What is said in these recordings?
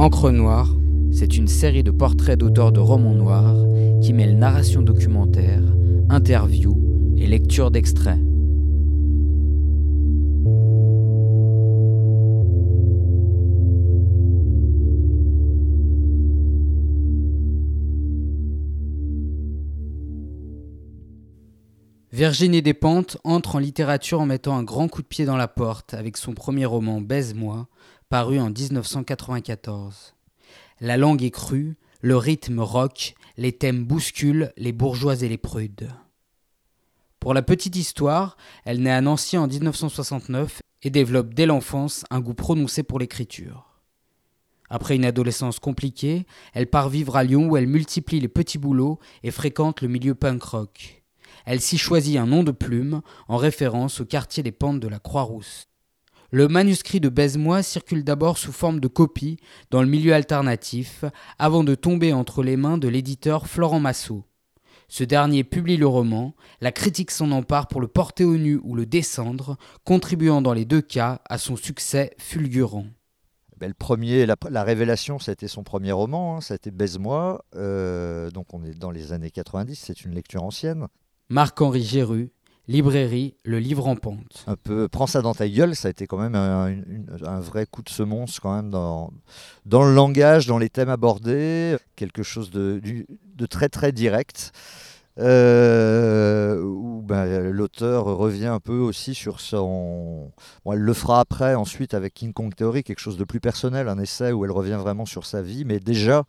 Encre Noire, c'est une série de portraits d'auteurs de romans noirs qui mêlent narration documentaire, interviews et lecture d'extraits. Virginie Despentes entre en littérature en mettant un grand coup de pied dans la porte avec son premier roman Baise-moi, paru en 1994. La langue est crue, le rythme rock, les thèmes bousculent les bourgeois et les prudes. Pour la petite histoire, elle naît à Nancy en 1969 et développe dès l'enfance un goût prononcé pour l'écriture. Après une adolescence compliquée, elle part vivre à Lyon où elle multiplie les petits boulots et fréquente le milieu punk rock elle s'y choisit un nom de plume en référence au quartier des pentes de la Croix-Rousse. Le manuscrit de Baise-moi circule d'abord sous forme de copie dans le milieu alternatif avant de tomber entre les mains de l'éditeur Florent Massot. Ce dernier publie le roman, la critique s'en empare pour le porter au nu ou le descendre, contribuant dans les deux cas à son succès fulgurant. Ben, le premier, la, révélation, c'était son premier roman, hein, ça a été Baise-moi, euh, donc on est dans les années 90, c'est une lecture ancienne. Marc-Henri Géru, librairie Le Livre en Pente. Un peu, prends ça dans ta gueule, ça a été quand même un, vrai coup de semonce quand même dans, dans le langage, dans les thèmes abordés, quelque chose de, de très très direct. Euh, où ben, l'auteur revient un peu aussi sur son. elle le fera après, ensuite avec King Kong Theory, quelque chose de plus personnel, un essai où elle revient vraiment sur sa vie, mais déjà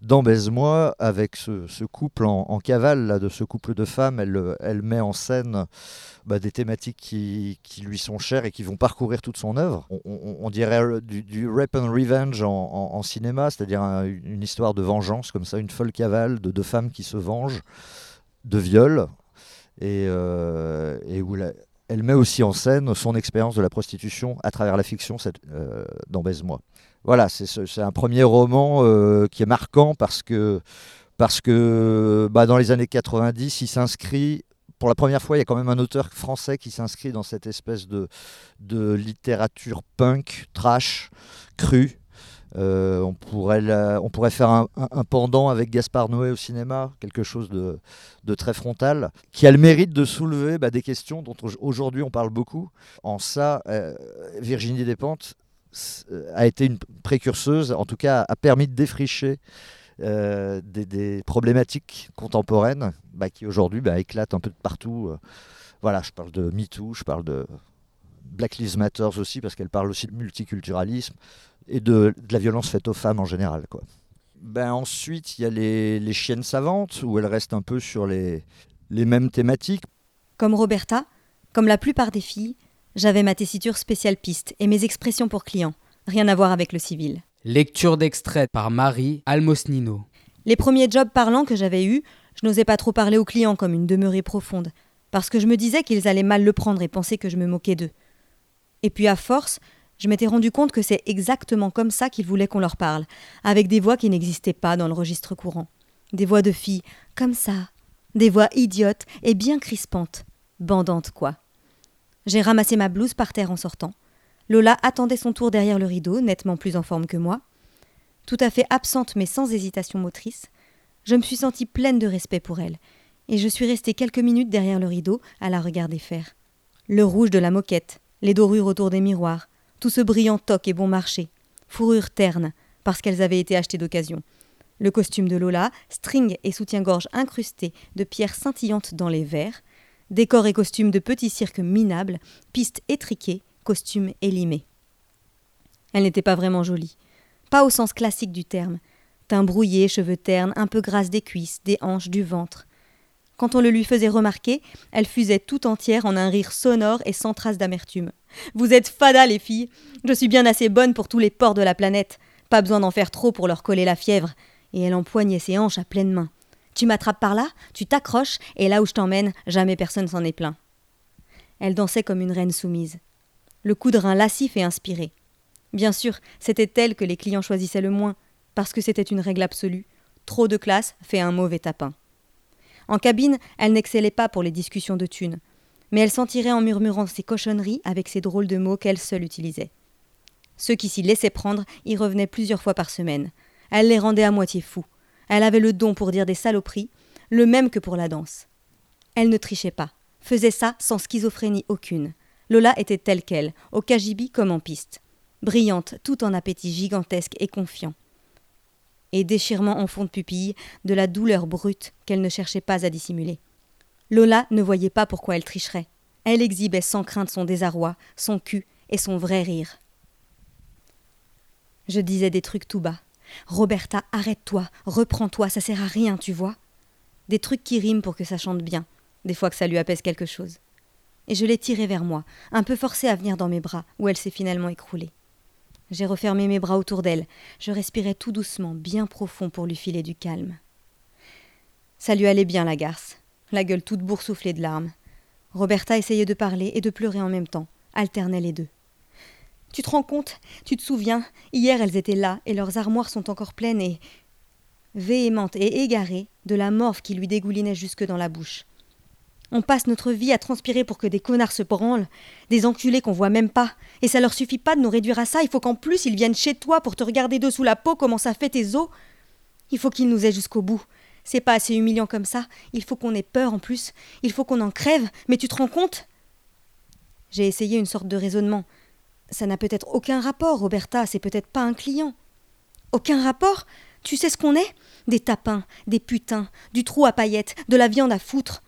dans Baise-moi, avec ce, couple en, cavale, là, de ce couple de femmes, elle, elle met en scène bah, des thématiques qui, lui sont chères et qui vont parcourir toute son œuvre. On, dirait du, rape and revenge en, cinéma, c'est-à-dire une histoire de vengeance, comme ça, une folle cavale de deux femmes qui se vengent de viol, et, euh, où elle met aussi en scène son expérience de la prostitution à travers la fiction euh, dans Baise-moi voilà, c'est un premier roman euh, qui est marquant parce que, parce que bah, dans les années 90, il s'inscrit pour la première fois, il y a quand même un auteur français qui s'inscrit dans cette espèce de, de littérature punk, trash, crue. Euh, on, pourrait on pourrait faire un, pendant avec Gaspard Noé au cinéma, quelque chose de, très frontal, qui a le mérite de soulever bah, des questions dont aujourd'hui on parle beaucoup. En ça, euh, Virginie Despentes a été une précurseuse, en tout cas a permis de défricher euh, des, problématiques contemporaines bah, qui aujourd'hui bah, éclatent un peu de partout. Euh. Voilà, je parle de MeToo, je parle de Black Lives Matter aussi, parce qu'elle parle aussi de multiculturalisme et de, la violence faite aux femmes en général. Quoi. Ben, ensuite, il y a les, les, chiennes savantes, où elle reste un peu sur les, les mêmes thématiques. Comme Roberta, comme la plupart des filles, j'avais ma tessiture spéciale piste et mes expressions pour clients, rien à voir avec le civil. Lecture d'extrait par Marie Almosnino. Les premiers jobs parlants que j'avais eus, je n'osais pas trop parler aux clients comme une demeurée profonde, parce que je me disais qu'ils allaient mal le prendre et penser que je me moquais d'eux. Et puis à force, je m'étais rendu compte que c'est exactement comme ça qu'ils voulaient qu'on leur parle, avec des voix qui n'existaient pas dans le registre courant. Des voix de filles, comme ça. Des voix idiotes et bien crispantes. Bandantes, quoi. J'ai ramassé ma blouse par terre en sortant. Lola attendait son tour derrière le rideau, nettement plus en forme que moi. Tout à fait absente mais sans hésitation motrice, je me suis sentie pleine de respect pour elle, et je suis restée quelques minutes derrière le rideau à la regarder faire. Le rouge de la moquette, les dorures autour des miroirs, tout ce brillant toc et bon marché, fourrure terne, parce qu'elles avaient été achetées d'occasion. Le costume de Lola, string et soutien-gorge incrustés de pierres scintillantes dans les verres, Décor et costumes de petits cirques minables, pistes étriquées, costumes élimés. Elle n'était pas vraiment jolie. Pas au sens classique du terme. Teint brouillé, cheveux ternes, un peu grasse des cuisses, des hanches, du ventre. Quand on le lui faisait remarquer, elle fusait tout entière en un rire sonore et sans trace d'amertume. Vous êtes fada, les filles Je suis bien assez bonne pour tous les ports de la planète. Pas besoin d'en faire trop pour leur coller la fièvre. Et elle empoignait ses hanches à pleine main. Tu m'attrapes par là, tu t'accroches, et là où je t'emmène, jamais personne s'en est plaint. Elle dansait comme une reine soumise. Le coup de rein lascif et inspiré. Bien sûr, c'était elle que les clients choisissaient le moins, parce que c'était une règle absolue. Trop de classe fait un mauvais tapin. En cabine, elle n'excellait pas pour les discussions de thunes, mais elle s'en tirait en murmurant ses cochonneries avec ces drôles de mots qu'elle seule utilisait. Ceux qui s'y laissaient prendre y revenaient plusieurs fois par semaine. Elle les rendait à moitié fous. Elle avait le don pour dire des saloperies, le même que pour la danse. Elle ne trichait pas, faisait ça sans schizophrénie aucune. Lola était telle qu'elle, au cagibi comme en piste, brillante, tout en appétit gigantesque et confiant. Et déchirement en fond de pupille, de la douleur brute qu'elle ne cherchait pas à dissimuler. Lola ne voyait pas pourquoi elle tricherait. Elle exhibait sans crainte son désarroi, son cul et son vrai rire. Je disais des trucs tout bas. Roberta, arrête-toi, reprends-toi, ça sert à rien, tu vois. Des trucs qui riment pour que ça chante bien, des fois que ça lui apaise quelque chose. Et je l'ai tirée vers moi, un peu forcée à venir dans mes bras, où elle s'est finalement écroulée. J'ai refermé mes bras autour d'elle, je respirais tout doucement, bien profond pour lui filer du calme. Ça lui allait bien, la garce, la gueule toute boursouflée de larmes. Roberta essayait de parler et de pleurer en même temps, alternait les deux. Tu te rends compte? Tu te souviens? Hier elles étaient là, et leurs armoires sont encore pleines et. véhémente et égarée, de la morve qui lui dégoulinait jusque dans la bouche. On passe notre vie à transpirer pour que des connards se branlent, des enculés qu'on voit même pas, et ça leur suffit pas de nous réduire à ça, il faut qu'en plus ils viennent chez toi pour te regarder dessous la peau comment ça fait tes os. Il faut qu'ils nous aient jusqu'au bout. C'est pas assez humiliant comme ça, il faut qu'on ait peur en plus, il faut qu'on en crève, mais tu te rends compte? J'ai essayé une sorte de raisonnement, ça n'a peut-être aucun rapport, Roberta, c'est peut-être pas un client. Aucun rapport? Tu sais ce qu'on est? Des tapins, des putains, du trou à paillettes, de la viande à foutre.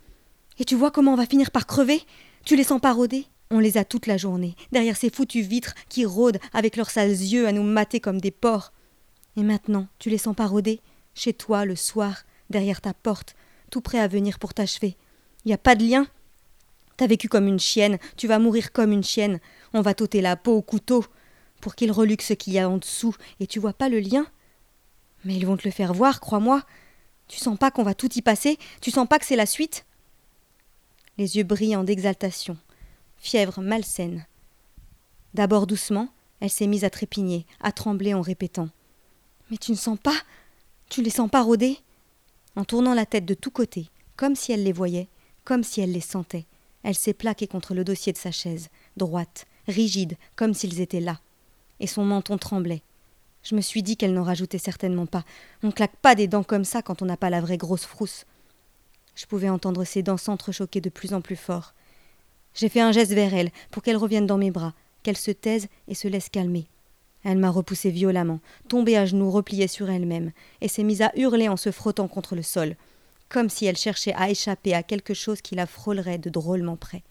Et tu vois comment on va finir par crever? Tu les sens pas rôder? On les a toute la journée, derrière ces foutues vitres qui rôdent avec leurs sales yeux à nous mater comme des porcs. Et maintenant, tu les sens pas rôder? Chez toi, le soir, derrière ta porte, tout prêt à venir pour t'achever. Y a pas de lien? T'as vécu comme une chienne, tu vas mourir comme une chienne. On va t'ôter la peau au couteau pour qu'il reluque ce qu'il y a en dessous, et tu vois pas le lien? Mais ils vont te le faire voir, crois-moi. Tu sens pas qu'on va tout y passer? Tu sens pas que c'est la suite? Les yeux brillants d'exaltation, fièvre malsaine. D'abord doucement, elle s'est mise à trépigner, à trembler en répétant Mais tu ne sens pas? Tu les sens pas rôder? En tournant la tête de tous côtés, comme si elle les voyait, comme si elle les sentait, elle s'est plaquée contre le dossier de sa chaise, droite, rigides, comme s'ils étaient là. Et son menton tremblait. Je me suis dit qu'elle n'en rajoutait certainement pas. On claque pas des dents comme ça quand on n'a pas la vraie grosse frousse. Je pouvais entendre ses dents s'entrechoquer de plus en plus fort. J'ai fait un geste vers elle pour qu'elle revienne dans mes bras, qu'elle se taise et se laisse calmer. Elle m'a repoussé violemment, tombée à genoux, repliée sur elle-même, et s'est mise à hurler en se frottant contre le sol, comme si elle cherchait à échapper à quelque chose qui la frôlerait de drôlement près.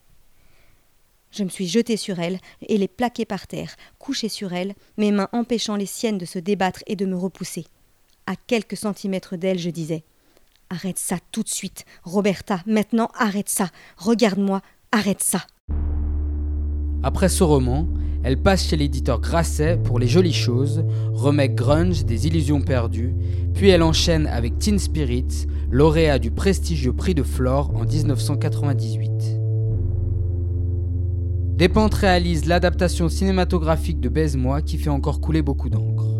Je me suis jetée sur elle et l'ai plaquée par terre, couchée sur elle, mes mains empêchant les siennes de se débattre et de me repousser. À quelques centimètres d'elle, je disais Arrête ça tout de suite, Roberta, maintenant arrête ça, regarde-moi, arrête ça. Après ce roman, elle passe chez l'éditeur Grasset pour Les Jolies Choses, remake grunge des Illusions perdues, puis elle enchaîne avec Teen Spirits, lauréat du prestigieux prix de Flore en 1998. Despentes réalise l'adaptation cinématographique de Baise-moi qui fait encore couler beaucoup d'encre.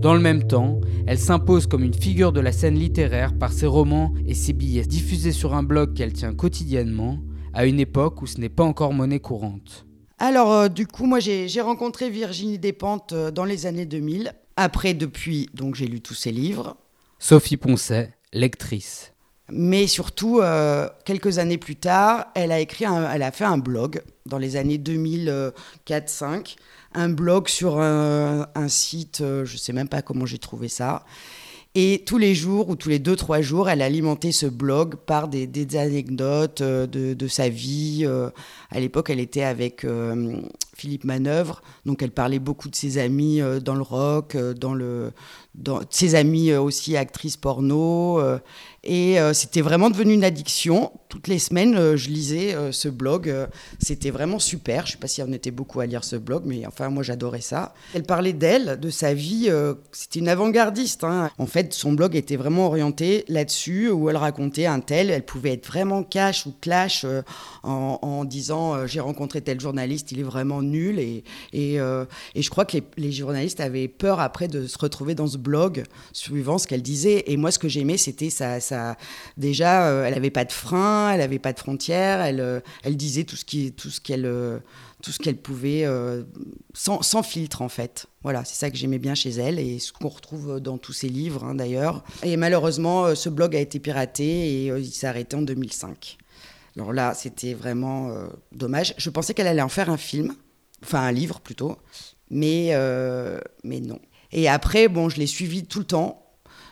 Dans le même temps, elle s'impose comme une figure de la scène littéraire par ses romans et ses billets diffusés sur un blog qu'elle tient quotidiennement, à une époque où ce n'est pas encore monnaie courante. Alors, euh, du coup, moi, j'ai rencontré Virginie Despentes euh, dans les années 2000. Après, depuis, donc j'ai lu tous ses livres. Sophie Poncet, lectrice. Mais surtout, euh, quelques années plus tard, elle a, écrit elle a fait un blog dans les années 2004-5, un blog sur un, site, euh, je ne sais même pas comment j'ai trouvé ça. Et tous les jours ou tous les deux, trois jours, elle alimentait ce blog par des, anecdotes euh, de, sa vie. À l'époque, elle était avec Philippe Manœuvre, donc elle parlait beaucoup de ses amis dans le rock, dans le, ses amis aussi actrices porno. Et euh, c'était vraiment devenu une addiction. Toutes les semaines, euh, je lisais euh, ce blog. c'était vraiment super. Je ne sais pas si on était beaucoup à lire ce blog, mais enfin, moi, j'adorais ça. Elle parlait d'elle, de sa vie. c'était une avant-gardiste. Hein. En fait, son blog était vraiment orienté là-dessus, où elle racontait un tel. Elle pouvait être vraiment cash ou clash en, en, disant J'ai rencontré tel journaliste, il est vraiment nul. Et, et, euh, et je crois que les, journalistes avaient peur après de se retrouver dans ce blog suivant ce qu'elle disait. Et moi, ce que j'aimais, c'était ça, ça. Déjà, euh, elle n'avait pas de frein, elle n'avait pas de frontières, elle, euh, elle disait tout ce qu'elle, tout ce qu'elle pouvait, sans, sans, filtre en fait. Voilà, c'est ça que j'aimais bien chez elle et ce qu'on retrouve dans tous ses livres hein, d'ailleurs. Et malheureusement, ce blog a été piraté et il s'est arrêté en 2005. Alors là, c'était vraiment dommage. Je pensais qu'elle allait en faire un film, enfin un livre plutôt, mais, euh, mais non. Et après, bon, je l'ai suivi tout le temps.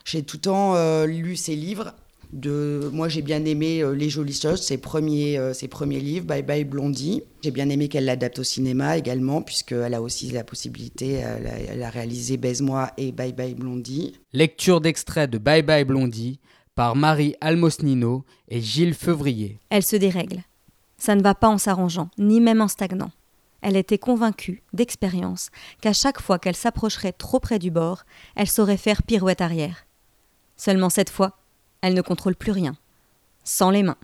J'ai tout le temps euh, lu ses livres. De, moi, j'ai bien aimé Les Jolies Choses, ses premiers, ses premiers livres, Bye Bye Blondie. J'ai bien aimé qu'elle l'adapte au cinéma également, puisqu'elle a aussi la possibilité, elle a, elle a réalisé Baise-moi et Bye Bye Blondie. Lecture d'extrait de Bye Bye Blondie, par Marie Almosnino et Gilles Feuvrier. Elle se dérègle. Ça ne va pas en s'arrangeant, ni même en stagnant. Elle était convaincue, d'expérience, qu'à chaque fois qu'elle s'approcherait trop près du bord, elle saurait faire pirouette arrière. Seulement cette fois, elle ne contrôle plus rien. Sans les mains.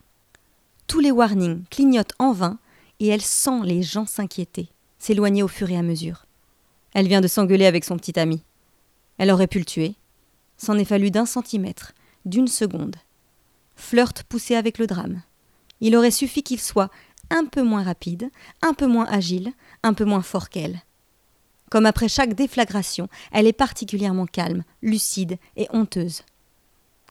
Tous les warnings clignotent en vain et elle sent les gens s'inquiéter, s'éloigner au fur et à mesure. Elle vient de s'engueuler avec son petit ami. Elle aurait pu le tuer. S'en est fallu d'un centimètre d'une seconde. Flirt poussé avec le drame. Il aurait suffi qu'il soit un peu moins rapide, un peu moins agile, un peu moins fort qu'elle. Comme après chaque déflagration, elle est particulièrement calme, lucide et honteuse.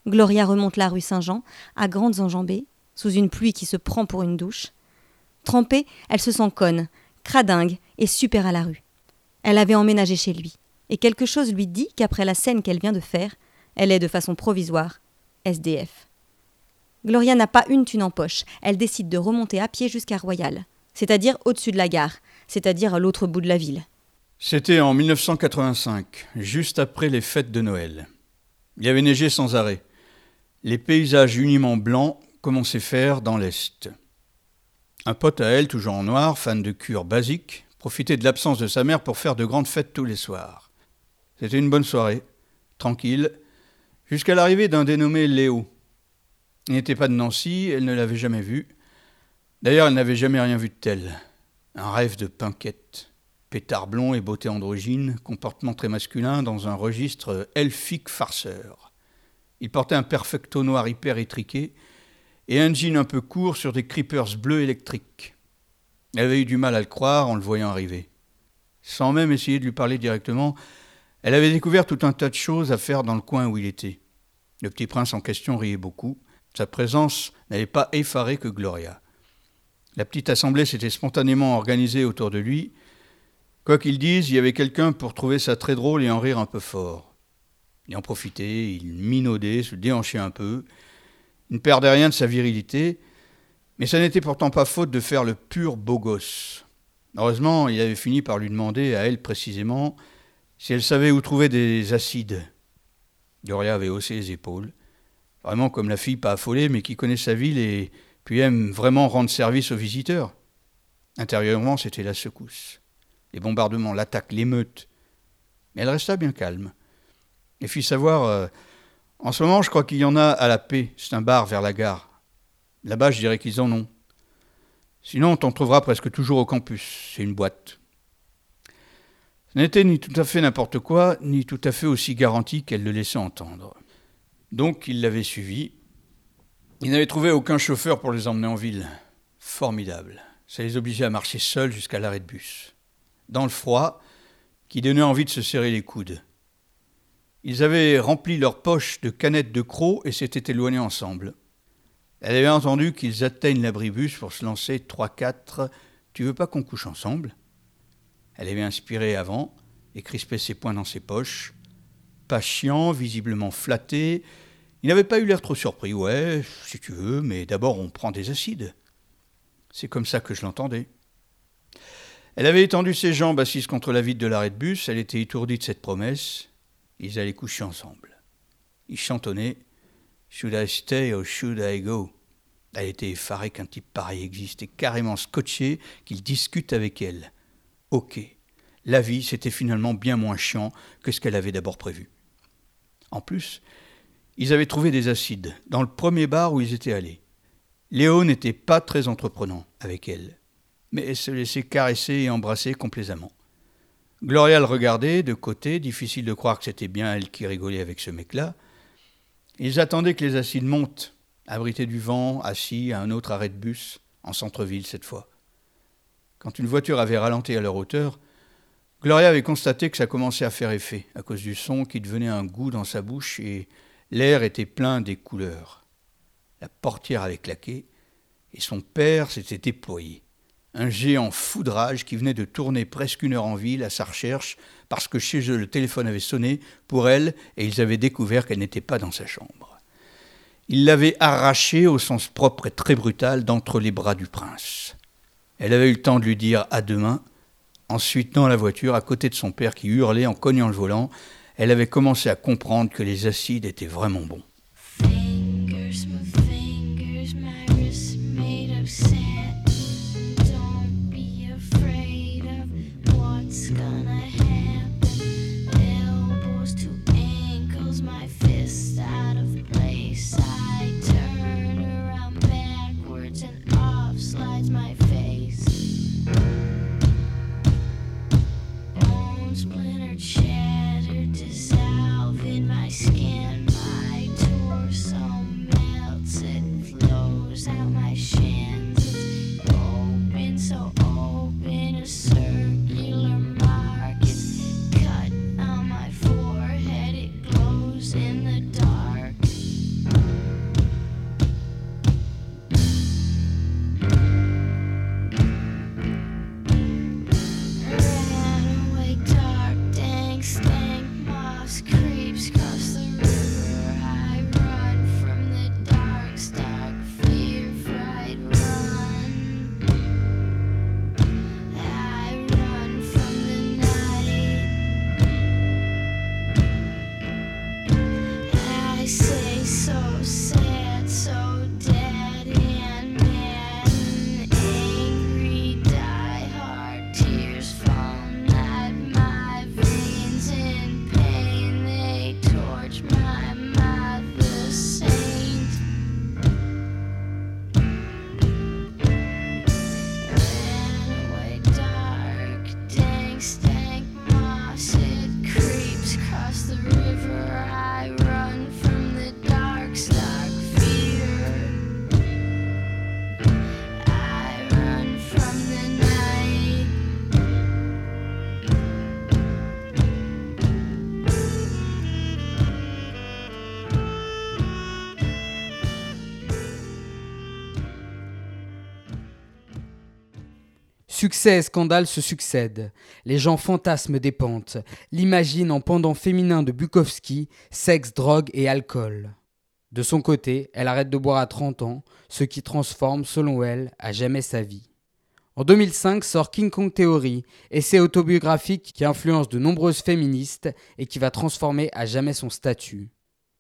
Gloria remonte la rue Saint-Jean, à grandes enjambées, sous une pluie qui se prend pour une douche. Trempée, elle se sent conne, cradingue et super à la rue. Elle avait emménagé chez lui, et quelque chose lui dit qu'après la scène qu'elle vient de faire, elle est de façon provisoire SDF. Gloria n'a pas une thune en poche. Elle décide de remonter à pied jusqu'à Royal, c'est-à-dire au-dessus de la gare, c'est-à-dire à, l'autre bout de la ville. C'était en 1985, juste après les fêtes de Noël. Il y avait neigé sans arrêt. Les paysages uniment blancs, comme on sait faire dans l'Est. Un pote à elle, toujours en noir, fan de cure basique, profitait de l'absence de sa mère pour faire de grandes fêtes tous les soirs. C'était une bonne soirée, tranquille, jusqu'à l'arrivée d'un dénommé Léo. N'était pas de Nancy, elle ne l'avait jamais vu. D'ailleurs, elle n'avait jamais rien vu de tel. Un rêve de pinquette. Pétard blond et beauté androgyne, comportement très masculin dans un registre elfique farceur. Il portait un perfecto noir hyper étriqué et un jean un peu court sur des creepers bleus électriques. Elle avait eu du mal à le croire en le voyant arriver. Sans même essayer de lui parler directement, elle avait découvert tout un tas de choses à faire dans le coin où il était. Le petit prince en question riait beaucoup. Sa présence n'avait pas effaré que Gloria. La petite assemblée s'était spontanément organisée autour de lui. Quoi qu'il dise, il y avait quelqu'un pour trouver ça très drôle et en rire un peu fort. Il en profitait, il minaudait, se déhanchait un peu. Il ne perdait rien de sa virilité, mais ça n'était pourtant pas faute de faire le pur beau gosse. Heureusement, il avait fini par lui demander, à elle précisément, si elle savait où trouver des acides. Gloria avait haussé les épaules, vraiment comme la fille pas affolée, mais qui connaît sa ville et puis aime vraiment rendre service aux visiteurs. Intérieurement, c'était la secousse. Les bombardements, l'attaque, l'émeute. Mais elle resta bien calme. Et fit savoir euh, En ce moment, je crois qu'il y en a à la paix. C'est un bar vers la gare. Là-bas, je dirais qu'ils en ont. Sinon, on t'en trouvera presque toujours au campus. C'est une boîte. Ce n'était ni tout à fait n'importe quoi, ni tout à fait aussi garanti qu'elle le laissait entendre. Donc il l'avait suivi. Il n'avait trouvé aucun chauffeur pour les emmener en ville. Formidable. Ça les obligeait à marcher seuls jusqu'à l'arrêt de bus. Dans le froid, qui donnait envie de se serrer les coudes. Ils avaient rempli leurs poches de canettes de crocs et s'étaient éloignés ensemble. Elle avait entendu qu'ils atteignent l'abribus pour se lancer trois, quatre. Tu veux pas qu'on couche ensemble? Elle avait inspiré avant et crispé ses poings dans ses poches. Patient, visiblement flatté. Il n'avait pas eu l'air trop surpris. Ouais, si tu veux, mais d'abord on prend des acides. C'est comme ça que je l'entendais. Elle avait étendu ses jambes assises contre la vitre de l'arrêt de bus. Elle était étourdie de cette promesse. Ils allaient coucher ensemble. Ils chantonnaient Should I stay or should I go? Elle était effarée qu'un type pareil existe et carrément scotché qu'il discute avec elle. Ok, la vie, c'était finalement bien moins chiant que ce qu'elle avait d'abord prévu. En plus, ils avaient trouvé des acides dans le premier bar où ils étaient allés. Léo n'était pas très entreprenant avec elle. mais se laisser caresser et embrasser complaisamment. Gloria le regardait de côté, difficile de croire que c'était bien elle qui rigolait avec ce mec-là. Ils attendaient que les acides montent, abrités du vent, assis à un autre arrêt de bus, en centre-ville cette fois. Quand une voiture avait ralenti à leur hauteur, Gloria avait constaté que ça commençait à faire effet, à cause du son qui devenait un goût dans sa bouche et l'air était plein des couleurs. La portière avait claqué et son père s'était déployé. Un géant foudrage qui venait de tourner presque une heure en ville à sa recherche parce que chez eux le téléphone avait sonné pour elle et ils avaient découvert qu'elle n'était pas dans sa chambre. Il l'avait arrachée au sens propre et très brutal d'entre les bras du prince. Elle avait eu le temps de lui dire à demain. Ensuite, dans la voiture, à côté de son père qui hurlait en cognant le volant, elle avait commencé à comprendre que les acides étaient vraiment bons. Succès et scandales se succèdent. Les gens fantasment des pentes, l'imaginent en pendant féminin de Bukowski, sexe, drogue et alcool. De son côté, elle arrête de boire à 30 ans, ce qui transforme, selon elle, à jamais sa vie. En 2005 sort King Kong Theory, essai autobiographique qui influence de nombreuses féministes et qui va transformer à jamais son statut.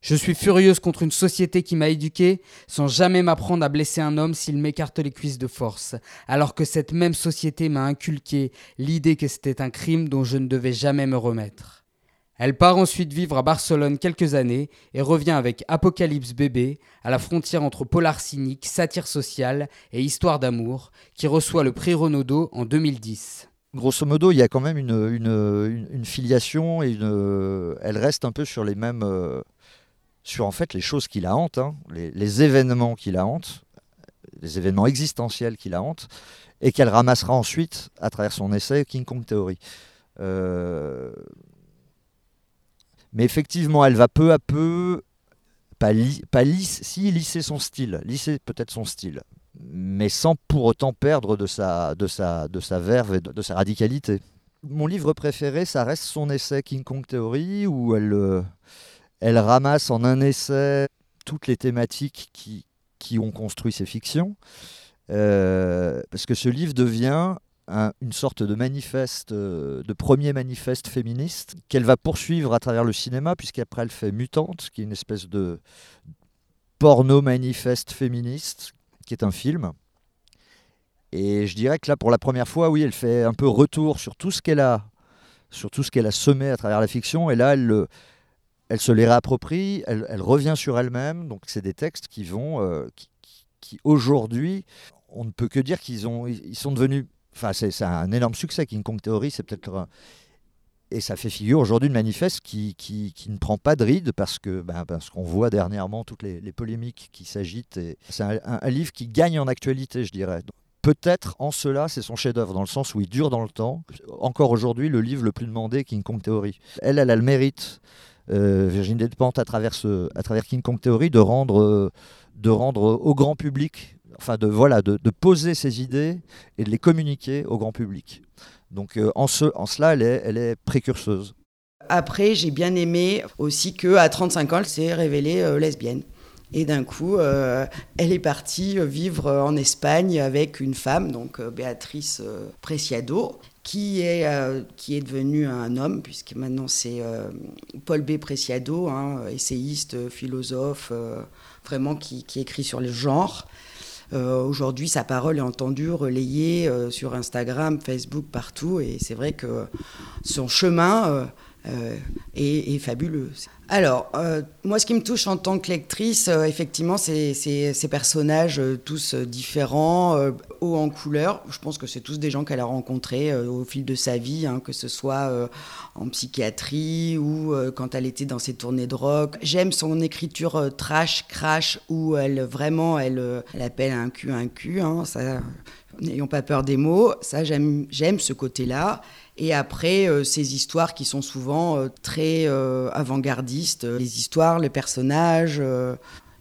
Je suis furieuse contre une société qui m'a éduquée sans jamais m'apprendre à blesser un homme s'il m'écarte les cuisses de force, alors que cette même société m'a inculqué l'idée que c'était un crime dont je ne devais jamais me remettre. Elle part ensuite vivre à Barcelone quelques années et revient avec Apocalypse bébé, à la frontière entre polar cynique, satire sociale et histoire d'amour, qui reçoit le prix Renaudot en 2010 grosso modo, il y a quand même une, filiation et elle reste un peu sur les mêmes, euh, sur en fait les choses qui la hantent, hein, les, événements qui la hantent, les événements existentiels qui la hantent, et qu'elle ramassera ensuite à travers son essai King Kong Theory. Euh, mais effectivement, elle va peu à peu, pas, si lisser son style, lisser peut-être son style, mais sans pour autant perdre de sa, de sa, de sa verve et de, sa radicalité. Mon livre préféré, ça reste son essai King Kong Theory, où elle, euh, elle ramasse en un essai toutes les thématiques qui, ont construit ces fictions, euh, parce que ce livre devient une sorte de manifeste, euh, de premier manifeste féministe qu'elle va poursuivre à travers le cinéma, puisqu'après elle fait Mutante, qui est une espèce de porno manifeste féministe, qui est un film. Et je dirais que là, pour la première fois, oui, elle fait un peu retour sur tout ce qu'elle a, sur tout ce qu'elle a semé à travers la fiction, et là, elle le, elle se les réapproprie, elle, revient sur elle-même. Donc c'est des textes qui vont, euh, qui, aujourd'hui, on ne peut que dire qu'ils ont, ils sont devenus Enfin, c'est un énorme succès. King Kong Theory, c'est peut-être et ça fait figure aujourd'hui de manifeste qui, qui, ne prend pas de ride parce que ben, parce qu'on voit dernièrement toutes les, polémiques qui s'agitent. C'est un, livre qui gagne en actualité, je dirais. Peut-être en cela, c'est son chef-d'œuvre, dans le sens où il dure dans le temps. Encore aujourd'hui, le livre le plus demandé, King Kong Theory. Elle, elle a le mérite, Virginie Despentes, à travers, à King Kong Theory, de rendre, de rendre au grand public, enfin de, voilà, de, poser ses idées et de les communiquer au grand public. Donc euh, en, ce, en cela, elle est, elle est précurseuse. Après, j'ai bien aimé aussi qu'à 35 ans, elle s'est révélée euh, lesbienne. Et d'un coup, euh, elle est partie vivre en Espagne avec une femme, donc Béatrice Preciado, qui est, qui est devenue un homme, puisque maintenant c'est Paul B. Preciado, hein, essayiste, philosophe, vraiment qui, écrit sur le genre. Euh, aujourd'hui, sa parole est entendue, relayée euh, sur Instagram, Facebook, partout. Et c'est vrai que son chemin euh, est, fabuleux. Alors, moi, ce qui me touche en tant que lectrice, effectivement, c'est ces personnages tous différents, hauts en couleur. Je pense que c'est tous des gens qu'elle a rencontrés au fil de sa vie, hein, que ce soit en psychiatrie ou quand elle était dans ses tournées de rock. J'aime son écriture trash, crash, où elle vraiment, elle, elle appelle un cul un cul. Hein, n'ayons pas peur des mots. Ça, j'aime ce côté-là. Et après, euh, ces histoires qui sont souvent euh, très euh, avant-gardistes, les histoires, les personnages,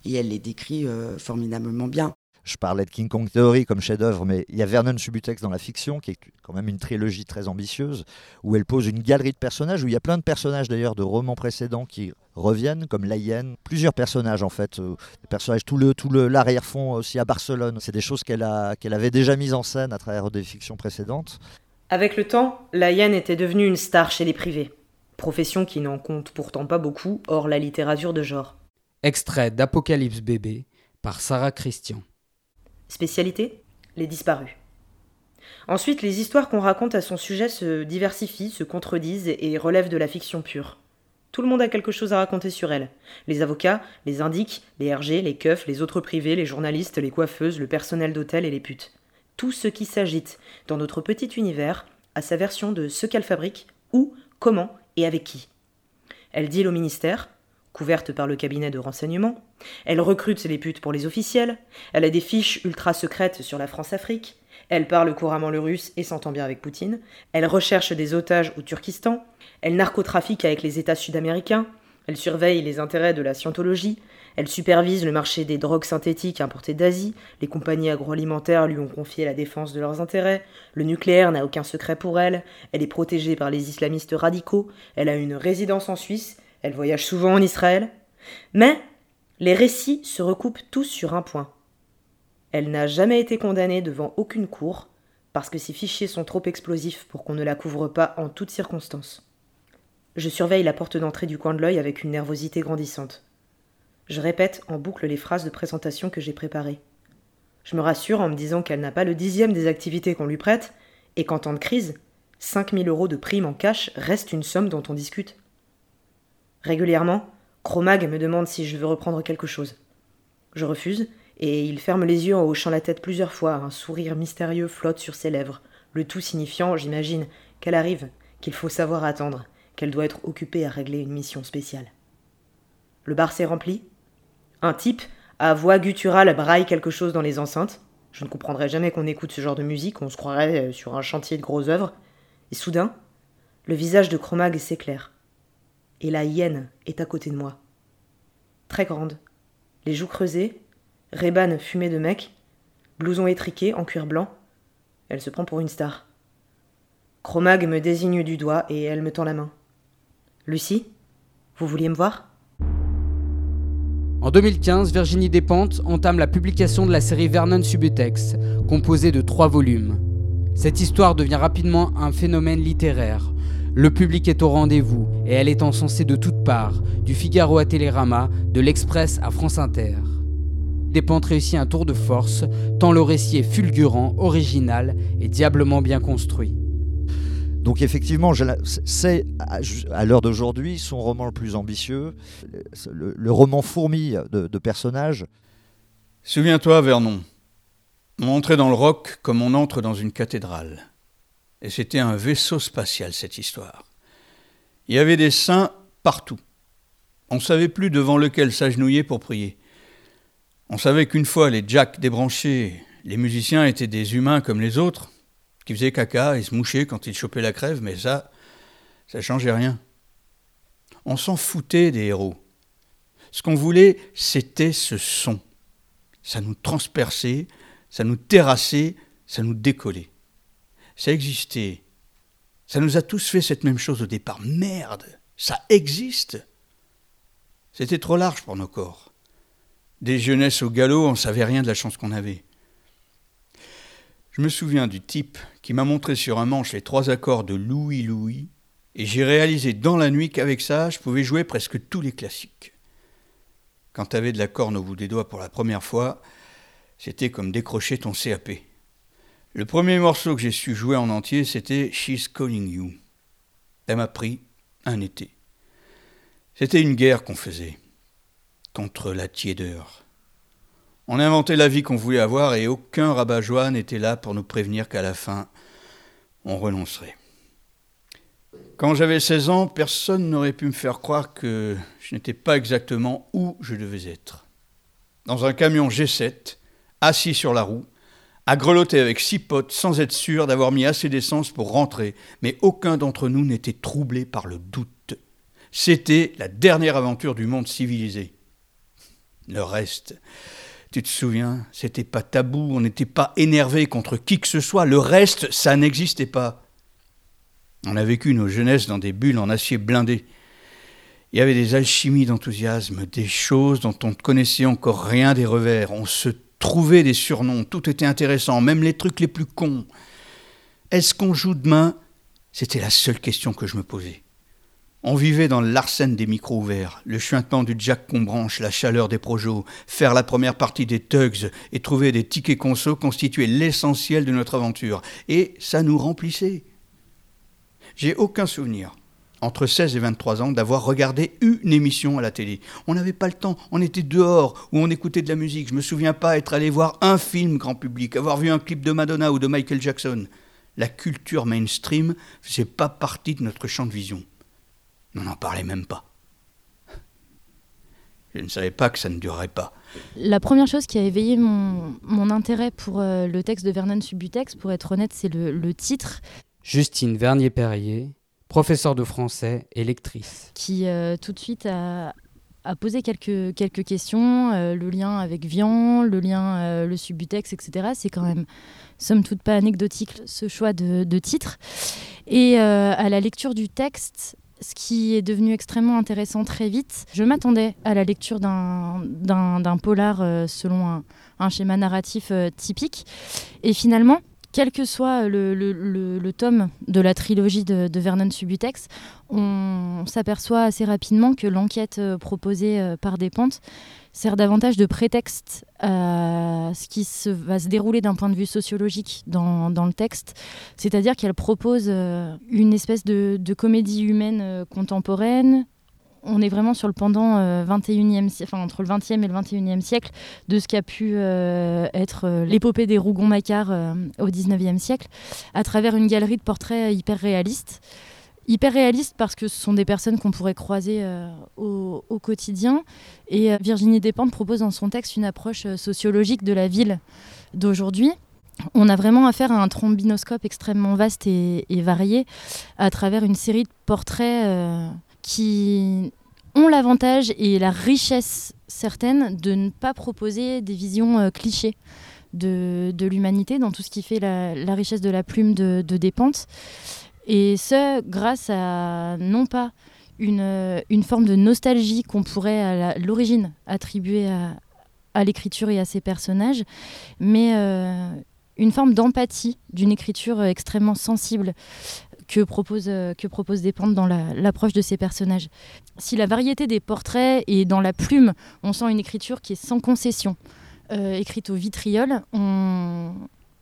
et elle les décrit formidablement bien. Je parlais de King Kong Theory comme chef-d'œuvre, mais il y a Vernon Subutex dans la fiction, qui est quand même une trilogie très ambitieuse, où elle pose une galerie de personnages, où il y a plein de personnages d'ailleurs de romans précédents qui reviennent, comme La Hyène. Plusieurs personnages en fait, personnages, tout le tout l'arrière-fond aussi à Barcelone. C'est des choses qu'elle a qu'elle avait déjà mises en scène à travers des fictions précédentes. Avec le temps, la hyène était devenue une star chez les privés, profession qui n'en compte pourtant pas beaucoup hors la littérature de genre. Extrait d'Apocalypse bébé par Sarah Christian. Spécialité Les disparus. Ensuite, les histoires qu'on raconte à son sujet se diversifient, se contredisent et relèvent de la fiction pure. Tout le monde a quelque chose à raconter sur elle. Les avocats, les indiques, les RG, les keufs, les autres privés, les journalistes, les coiffeuses, le personnel d'hôtel et les putes tout ce qui s'agite dans notre petit univers à sa version de ce qu'elle fabrique, où, comment et avec qui. Elle deal au ministère, couverte par le cabinet de renseignement, elle recrute les putes pour les officiels, elle a des fiches ultra secrètes sur la France-Afrique, elle parle couramment le russe et s'entend bien avec Poutine, elle recherche des otages au Turkistan, elle narcotrafique avec les États sud-américains, elle surveille les intérêts de la scientologie, elle supervise le marché des drogues synthétiques importées d'Asie, les compagnies agroalimentaires lui ont confié la défense de leurs intérêts, le nucléaire n'a aucun secret pour elle, elle est protégée par les islamistes radicaux, elle a une résidence en Suisse, elle voyage souvent en Israël. Mais les récits se recoupent tous sur un point. Elle n'a jamais été condamnée devant aucune cour, parce que ses fichiers sont trop explosifs pour qu'on ne la couvre pas en toutes circonstances. Je surveille la porte d'entrée du coin de l'œil avec une nervosité grandissante. Je répète en boucle les phrases de présentation que j'ai préparées. Je me rassure en me disant qu'elle n'a pas le dixième des activités qu'on lui prête, et qu'en temps de crise, 5000 euros de prime en cash reste une somme dont on discute. Régulièrement, Chromag me demande si je veux reprendre quelque chose. Je refuse, et il ferme les yeux en hochant la tête plusieurs fois, un sourire mystérieux flotte sur ses lèvres, le tout signifiant, j'imagine, qu'elle arrive, qu'il faut savoir attendre, qu'elle doit être occupée à régler une mission spéciale. Le bar s'est rempli, un type, à voix gutturale, braille quelque chose dans les enceintes. Je ne comprendrais jamais qu'on écoute ce genre de musique, on se croirait euh, sur un chantier de grosses œuvres. Et soudain, le visage de Chromag s'éclaire. Et la hyène est à côté de moi. Très grande, les joues creusées, rébane fumée de mec, blouson étriqué en cuir blanc. Elle se prend pour une star. Chromag me désigne du doigt et elle me tend la main. Lucie, vous vouliez me voir? En 2015, Virginie Despentes entame la publication de la série Vernon Subutex, composée de trois volumes. Cette histoire devient rapidement un phénomène littéraire. Le public est au rendez-vous et elle est encensée de toutes parts, du Figaro à Télérama, de l'Express à France Inter. Despentes réussit un tour de force, tant le récit est fulgurant, original et diablement bien construit. Donc effectivement, c'est à l'heure d'aujourd'hui son roman le plus ambitieux, le, roman fourmi de, personnages. Souviens-toi, Vernon, On entrait dans le roc comme on entre dans une cathédrale. Et c'était un vaisseau spatial, cette histoire. Il y avait des saints partout. On ne savait plus devant lequel s'agenouiller pour prier. On savait qu'une fois les jacks débranchés, les musiciens étaient des humains comme les autres, qui faisaient caca et se mouchaient quand ils chopaient la crève, mais ça, ça changeait rien. On s'en foutait des héros. Ce qu'on voulait, c'était ce son. Ça nous transperçait, ça nous terrassait, ça nous décollait. Ça existait. Ça nous a tous fait cette même chose au départ. Merde, ça existe. C'était trop large pour nos corps. Des jeunesses au galop, on savait rien de la chance qu'on avait. Je me souviens du type qui m'a montré sur un manche les trois accords de Louis Louis, et j'ai réalisé dans la nuit qu'avec ça, je pouvais jouer presque tous les classiques. Quand t'avais de la corne au bout des doigts pour la première fois, c'était comme décrocher ton CAP. Le premier morceau que j'ai su jouer en entier, c'était She's Calling You. Elle m'a pris un été. C'était une guerre qu'on faisait contre la tiédeur. On inventait la vie qu'on voulait avoir et aucun rabat-joie n'était là pour nous prévenir qu'à la fin, on renoncerait. Quand j'avais 16 ans, personne n'aurait pu me faire croire que je n'étais pas exactement où je devais être. Dans un camion G7, assis sur la roue, à grelotter avec six potes sans être sûr d'avoir mis assez d'essence pour rentrer, mais aucun d'entre nous n'était troublé par le doute. C'était la dernière aventure du monde civilisé. Le reste, tu te souviens, c'était pas tabou, on n'était pas énervé contre qui que ce soit, le reste, ça n'existait pas. On a vécu nos jeunesses dans des bulles en acier blindé. Il y avait des alchimies d'enthousiasme, des choses dont on ne connaissait encore rien des revers. On se trouver des surnoms, tout était intéressant, même les trucs les plus cons. Est-ce qu'on joue demain? C'était la seule question que je me posais. On vivait dans l'arsène des micros ouverts, le chuintement du jack qu'on branche, la chaleur des projos, faire la première partie des tugs et trouver des tickets conso constituait l'essentiel de notre aventure. Et ça nous remplissait. J'ai aucun souvenir entre 16 et 23 ans, d'avoir regardé une émission à la télé. On n'avait pas le temps, on était dehors ou on écoutait de la musique. Je me souviens pas être allé voir un film grand public, avoir vu un clip de Madonna ou de Michael Jackson. La culture mainstream faisait pas partie de notre champ de vision. On n'en parlait même pas. Je ne savais pas que ça ne durerait pas. La première chose qui a éveillé mon, intérêt pour euh, le texte de Vernon Subutex, pour être honnête, c'est le, le titre. Justine Vernier-Perrier, professeur de français et lectrice. Qui euh, tout de suite a, posé quelques, quelques questions, euh, le lien avec Vian, le lien, euh, le Subutex, etc. C'est quand même, somme toute, pas anecdotique ce choix de, de titre. Et à la lecture du texte, ce qui est devenu extrêmement intéressant très vite, je m'attendais à la lecture d'un polar selon un, un, schéma narratif typique. Et finalement, quel que soit le, tome de la trilogie de, Vernon Subutex, on s'aperçoit assez rapidement que l'enquête euh, proposée euh, par Despentes sert davantage de prétexte à ce qui va se dérouler d'un point de vue sociologique dans, le texte. C'est-à-dire qu'elle propose euh, une espèce de comédie humaine contemporaine, on est vraiment sur le pendant 21e, euh, enfin, entre le 20e et le 21e siècle de ce qu'a pu euh, être euh, l'épopée des Rougon-Macquart au 19e siècle, à travers une galerie de portraits hyper réalistes. Hyper réalistes parce que ce sont des personnes qu'on pourrait croiser au, quotidien. Et Virginie Despentes propose dans son texte une approche sociologique de la ville d'aujourd'hui on a vraiment affaire à un trombinoscope extrêmement vaste et, varié à travers une série de portraits qui ont l'avantage et la richesse certaine de ne pas proposer des visions euh, clichés de, l'humanité dans tout ce qui fait la, richesse de la plume de, de Despentes. Et ce, grâce à non pas une, une forme de nostalgie qu'on pourrait à l'origine attribuer à, l'écriture et à ses personnages, mais euh, une forme d'empathie, d'une écriture extrêmement sensible que propose, euh, que propose Despentes dans l'approche de ces personnages. Si la variété des portraits et dans la plume, on sent une écriture qui est sans concession, euh, écrite au vitriol,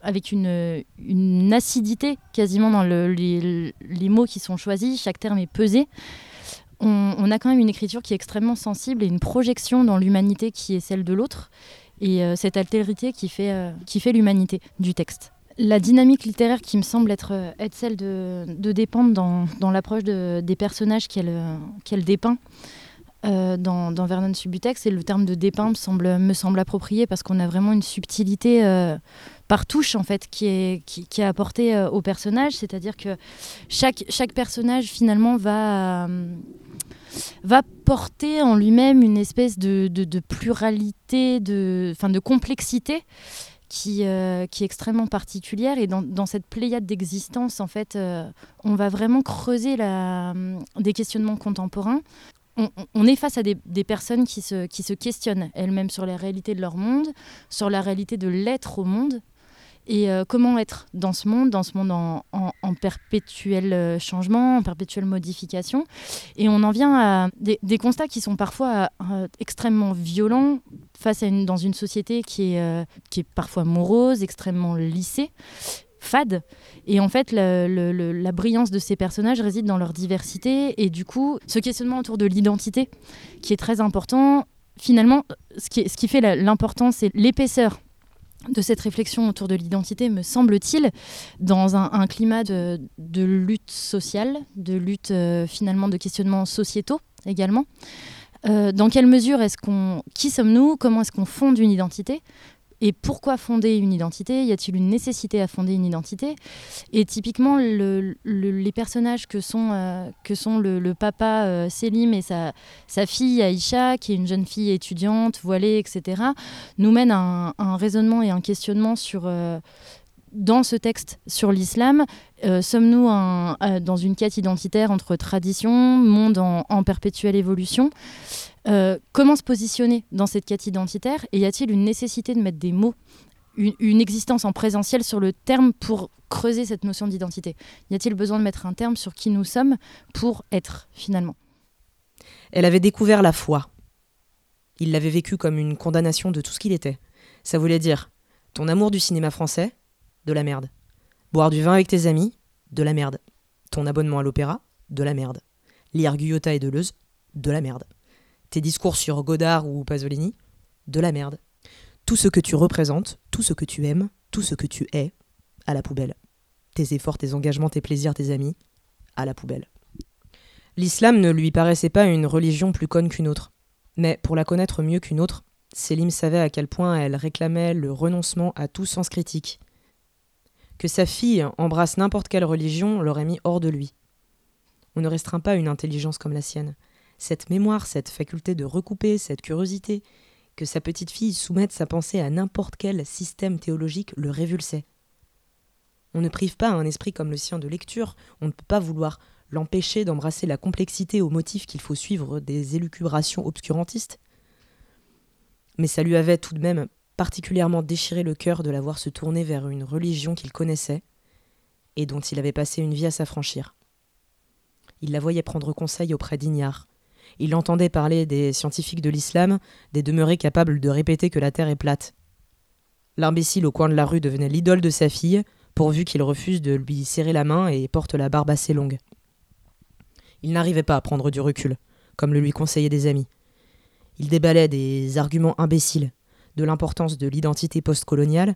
avec une, une, acidité quasiment dans le, les, les, mots qui sont choisis, chaque terme est pesé. On, a quand même une écriture qui est extrêmement sensible et une projection dans l'humanité qui est celle de l'autre. et cette altérité qui fait, qui fait l'humanité du texte. La dynamique littéraire qui me semble être, être celle de, de dépendre dans, l'approche de, des personnages qu'elle qu'elle dépeint, euh, dans, Vernon Subutex. Et le terme de dépeint me semble, approprié parce qu'on a vraiment une subtilité euh, par touche en fait qui est, apportée euh, au personnage, c'est-à-dire que chaque, personnage finalement va, va porter en lui-même une espèce de, de, pluralité, de, fin, de complexité qui, qui est extrêmement particulière. Et dans, dans cette pléiade d'existence, en fait, on va vraiment creuser la, des questionnements contemporains on, est face à des, personnes qui se, qui se questionnent elles-mêmes sur la réalité de leur monde, sur la réalité de l'être au monde, et euh, comment être dans ce monde, dans ce monde en, perpétuel euh, changement, en perpétuelle modification? Et on en vient à des, constats qui sont parfois euh, extrêmement violents face à une, dans une société qui est, qui est parfois morose, extrêmement lissée fade. Et en fait, la brillance de ces personnages réside dans leur diversité. Et du coup, ce questionnement autour de l'identité, qui est très important, finalement, ce qui, ce qui fait l'importance et l'épaisseur de cette réflexion autour de l'identité, me semble-t-il, dans un, climat de, lutte sociale, de lutte euh, finalement de questionnements sociétaux également. Euh, dans quelle mesure est-ce qu'on... Qui sommes-nous? Comment est-ce qu'on fonde une identité? Et pourquoi fonder une identité? Y a-t-il une nécessité à fonder une identité? Et typiquement, les personnages que sont, euh, que sont le, papa euh, Selim et sa, fille Aïcha, qui est une jeune fille étudiante, voilée, etc., nous mènent à un, raisonnement et un questionnement sur... Euh, dans ce texte sur l'islam, sommes-nous dans une quête identitaire entre tradition, monde en perpétuelle évolution? Euh, comment se positionner dans cette quête identitaire Et y a-t-il une nécessité de mettre des mots, une, existence en présentiel sur le terme pour creuser cette notion d'identité? Y a-t-il besoin de mettre un terme sur qui nous sommes pour être finalement? Elle avait découvert la foi. Il l'avait vécu comme une condamnation de tout ce qu'il était. Ça voulait dire ton amour du cinéma français, de la merde. Boire du vin avec tes amis, de la merde. Ton abonnement à l'opéra, de la merde. Lire Guyota et Deleuze, de la merde tes discours sur Godard ou Pasolini, de la merde. Tout ce que tu représentes, tout ce que tu aimes, tout ce que tu es, à la poubelle. Tes efforts, tes engagements, tes plaisirs, tes amis, à la poubelle. L'islam ne lui paraissait pas une religion plus conne qu'une autre. Mais pour la connaître mieux qu'une autre, Selim savait à quel point elle réclamait le renoncement à tout sens critique. Que sa fille embrasse n'importe quelle religion l'aurait mis hors de lui. On ne restreint pas une intelligence comme la sienne cette mémoire, cette faculté de recouper, cette curiosité, que sa petite fille soumette sa pensée à n'importe quel système théologique le révulsait. On ne prive pas un esprit comme le sien de lecture, on ne peut pas vouloir l'empêcher d'embrasser la complexité au motif qu'il faut suivre des élucubrations obscurantistes. Mais ça lui avait tout de même particulièrement déchiré le cœur de la voir se tourner vers une religion qu'il connaissait et dont il avait passé une vie à s'affranchir. Il la voyait prendre conseil auprès d'Ignard, il entendait parler des scientifiques de l'islam, des demeurés capables de répéter que la Terre est plate. L'imbécile au coin de la rue devenait l'idole de sa fille, pourvu qu'il refuse de lui serrer la main et porte la barbe assez longue. Il n'arrivait pas à prendre du recul, comme le lui conseillaient des amis. Il déballait des arguments imbéciles, de l'importance de l'identité postcoloniale.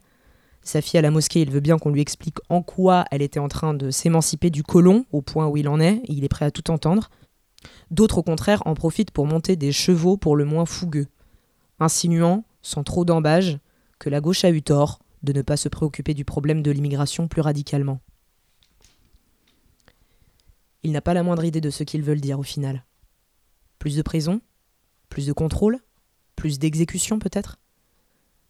Sa fille à la mosquée, il veut bien qu'on lui explique en quoi elle était en train de s'émanciper du colon, au point où il en est, il est prêt à tout entendre. D'autres au contraire en profitent pour monter des chevaux pour le moins fougueux, insinuant, sans trop d'embâge, que la gauche a eu tort de ne pas se préoccuper du problème de l'immigration plus radicalement. Il n'a pas la moindre idée de ce qu'ils veulent dire au final. Plus de prison Plus de contrôle Plus d'exécution peut-être?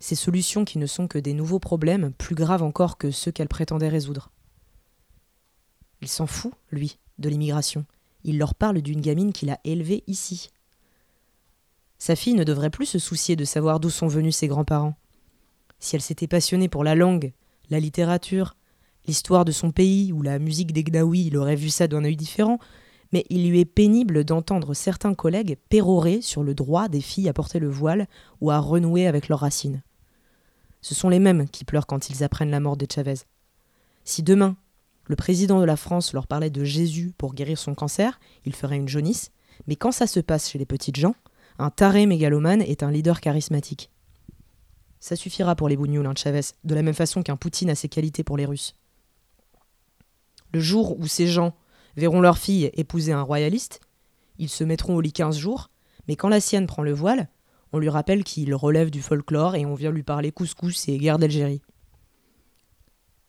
Ces solutions qui ne sont que des nouveaux problèmes, plus graves encore que ceux qu'elle prétendait résoudre. Il s'en fout, lui, de l'immigration il leur parle d'une gamine qu'il a élevée ici. Sa fille ne devrait plus se soucier de savoir d'où sont venus ses grands-parents. Si elle s'était passionnée pour la langue, la littérature, l'histoire de son pays ou la musique des Gnawi, il aurait vu ça d'un œil différent, mais il lui est pénible d'entendre certains collègues pérorer sur le droit des filles à porter le voile ou à renouer avec leurs racines. Ce sont les mêmes qui pleurent quand ils apprennent la mort de Chavez. Si demain, le président de la France leur parlait de Jésus pour guérir son cancer, il ferait une jaunisse, mais quand ça se passe chez les petites gens, un taré mégalomane est un leader charismatique. Ça suffira pour les bougnoules, hein, Chavez, de la même façon qu'un Poutine a ses qualités pour les Russes. Le jour où ces gens verront leur fille épouser un royaliste, ils se mettront au lit 15 jours, mais quand la sienne prend le voile, on lui rappelle qu'il relève du folklore et on vient lui parler couscous et guerre d'Algérie.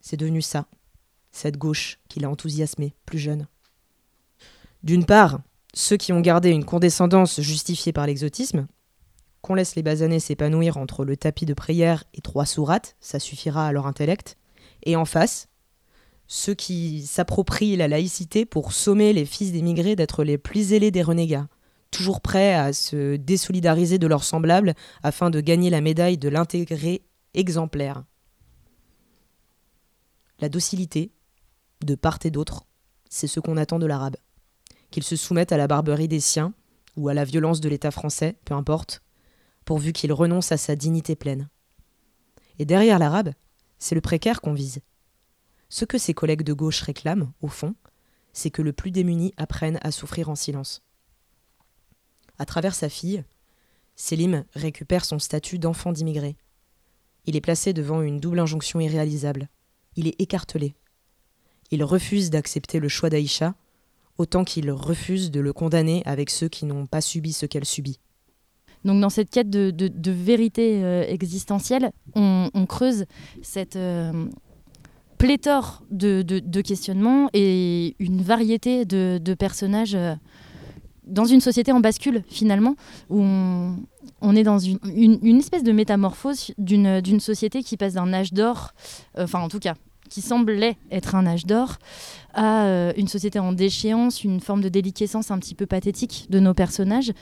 C'est devenu ça, cette gauche qui l'a enthousiasmé, plus jeune. D'une part, ceux qui ont gardé une condescendance justifiée par l'exotisme, qu'on laisse les basanés s'épanouir entre le tapis de prière et trois sourates, ça suffira à leur intellect, et en face, ceux qui s'approprient la laïcité pour sommer les fils d'émigrés d'être les plus zélés des renégats, toujours prêts à se désolidariser de leurs semblables afin de gagner la médaille de l'intégré exemplaire. La docilité, de part et d'autre, c'est ce qu'on attend de l'arabe. Qu'il se soumette à la barbarie des siens, ou à la violence de l'État français, peu importe, pourvu qu'il renonce à sa dignité pleine. Et derrière l'arabe, c'est le précaire qu'on vise. Ce que ses collègues de gauche réclament, au fond, c'est que le plus démuni apprenne à souffrir en silence. À travers sa fille, Selim récupère son statut d'enfant d'immigré. Il est placé devant une double injonction irréalisable. Il est écartelé. Il refuse d'accepter le choix d'Aïcha, autant qu'il refuse de le condamner avec ceux qui n'ont pas subi ce qu'elle subit. Donc dans cette quête de, vérité euh, existentielle, on, creuse cette, euh, pléthore de, questionnements et une variété de, personnages euh, dans une société en bascule finalement, où on, est dans une, une, espèce de métamorphose d'une société qui passe d'un âge d'or, enfin en tout cas qui semblait être un âge d'or, à euh, une société en déchéance, une forme de déliquescence un petit peu pathétique de nos personnages,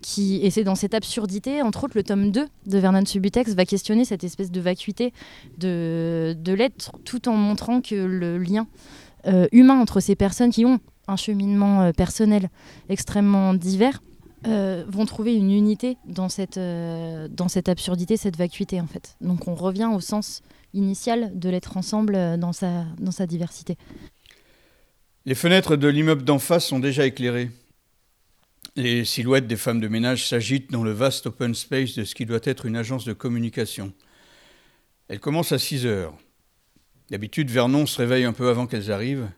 qui, et c'est dans cette absurdité, entre autres, le tome 2 de Vernon Subutex va questionner cette espèce de vacuité de, de l'être, tout en montrant que le lien euh, humain entre ces personnes qui ont un cheminement euh, personnel extrêmement divers vont trouver une unité dans cette, dans cette absurdité, cette vacuité en fait. Donc on revient au sens initial de l'être ensemble dans sa, dans sa diversité. Les fenêtres de l'immeuble d'en face sont déjà éclairées. Les silhouettes des femmes de ménage s'agitent dans le vaste open space de ce qui doit être une agence de communication. Elle commence à 6 heures. D'habitude, Vernon se réveille un peu avant qu'elles arrivent.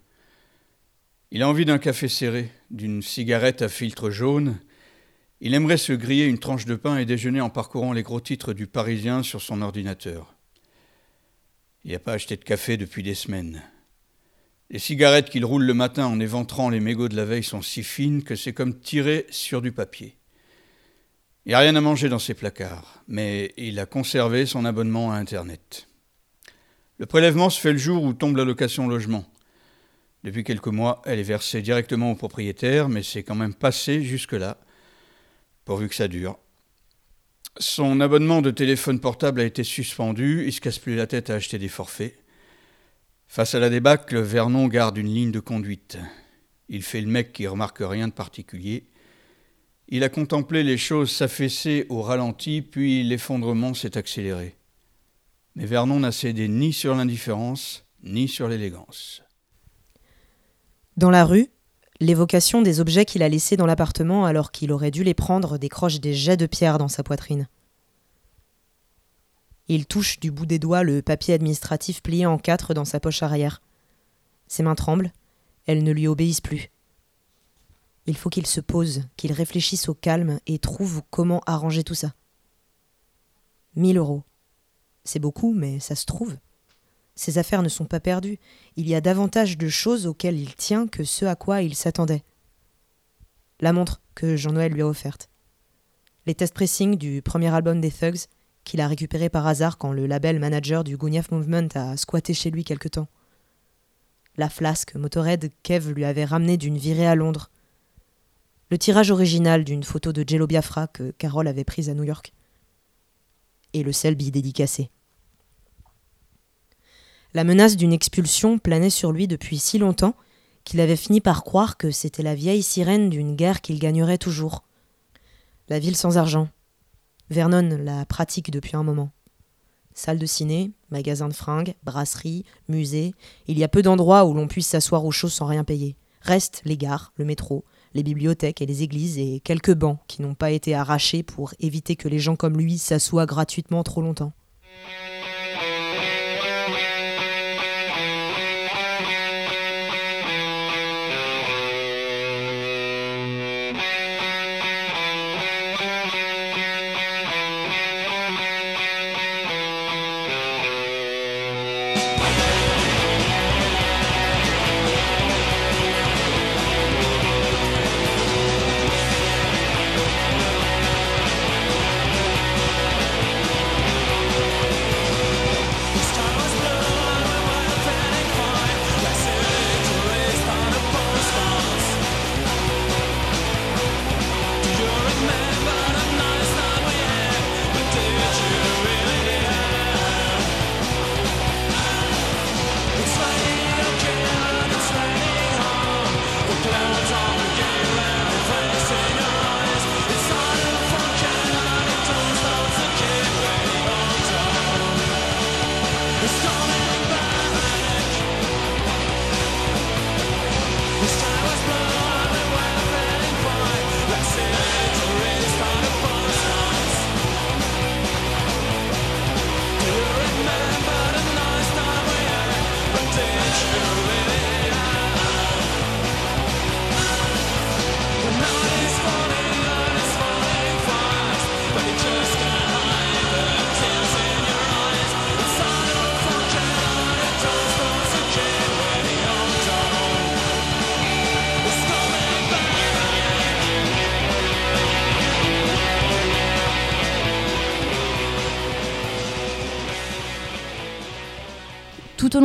Il a envie d'un café serré, d'une cigarette à filtre jaune. Il aimerait se griller une tranche de pain et déjeuner en parcourant les gros titres du Parisien sur son ordinateur. Il n'a pas acheté de café depuis des semaines. Les cigarettes qu'il roule le matin en éventrant les mégots de la veille sont si fines que c'est comme tirer sur du papier. Il n'y a rien à manger dans ses placards, mais il a conservé son abonnement à Internet. Le prélèvement se fait le jour où tombe l'allocation logement. Depuis quelques mois, elle est versée directement au propriétaire, mais c'est quand même passé jusque-là, pourvu que ça dure. Son abonnement de téléphone portable a été suspendu, il se casse plus la tête à acheter des forfaits. Face à la débâcle, Vernon garde une ligne de conduite. Il fait le mec qui remarque rien de particulier. Il a contemplé les choses s'affaisser au ralenti, puis l'effondrement s'est accéléré. Mais Vernon n'a cédé ni sur l'indifférence, ni sur l'élégance. Dans la rue, l'évocation des objets qu'il a laissés dans l'appartement alors qu'il aurait dû les prendre décroche des jets de pierre dans sa poitrine. Il touche du bout des doigts le papier administratif plié en quatre dans sa poche arrière. Ses mains tremblent, elles ne lui obéissent plus. Il faut qu'il se pose, qu'il réfléchisse au calme et trouve comment arranger tout ça. Mille euros. C'est beaucoup, mais ça se trouve. Ses affaires ne sont pas perdues. Il y a davantage de choses auxquelles il tient que ce à quoi il s'attendait. La montre que Jean-Noël lui a offerte. Les tests pressing du premier album des Thugs qu'il a récupéré par hasard quand le label manager du Guniaf Movement a squatté chez lui quelque temps. La flasque Motorhead Kev lui avait ramené d'une virée à Londres. Le tirage original d'une photo de Jello Biafra que Carole avait prise à New York. Et le Selby dédicacé. La menace d'une expulsion planait sur lui depuis si longtemps qu'il avait fini par croire que c'était la vieille sirène d'une guerre qu'il gagnerait toujours. La ville sans argent, Vernon la pratique depuis un moment. Salle de ciné, magasin de fringues, brasserie, musée, il y a peu d'endroits où l'on puisse s'asseoir au chaud sans rien payer. Restent les gares, le métro, les bibliothèques et les églises et quelques bancs qui n'ont pas été arrachés pour éviter que les gens comme lui s'assoient gratuitement trop longtemps.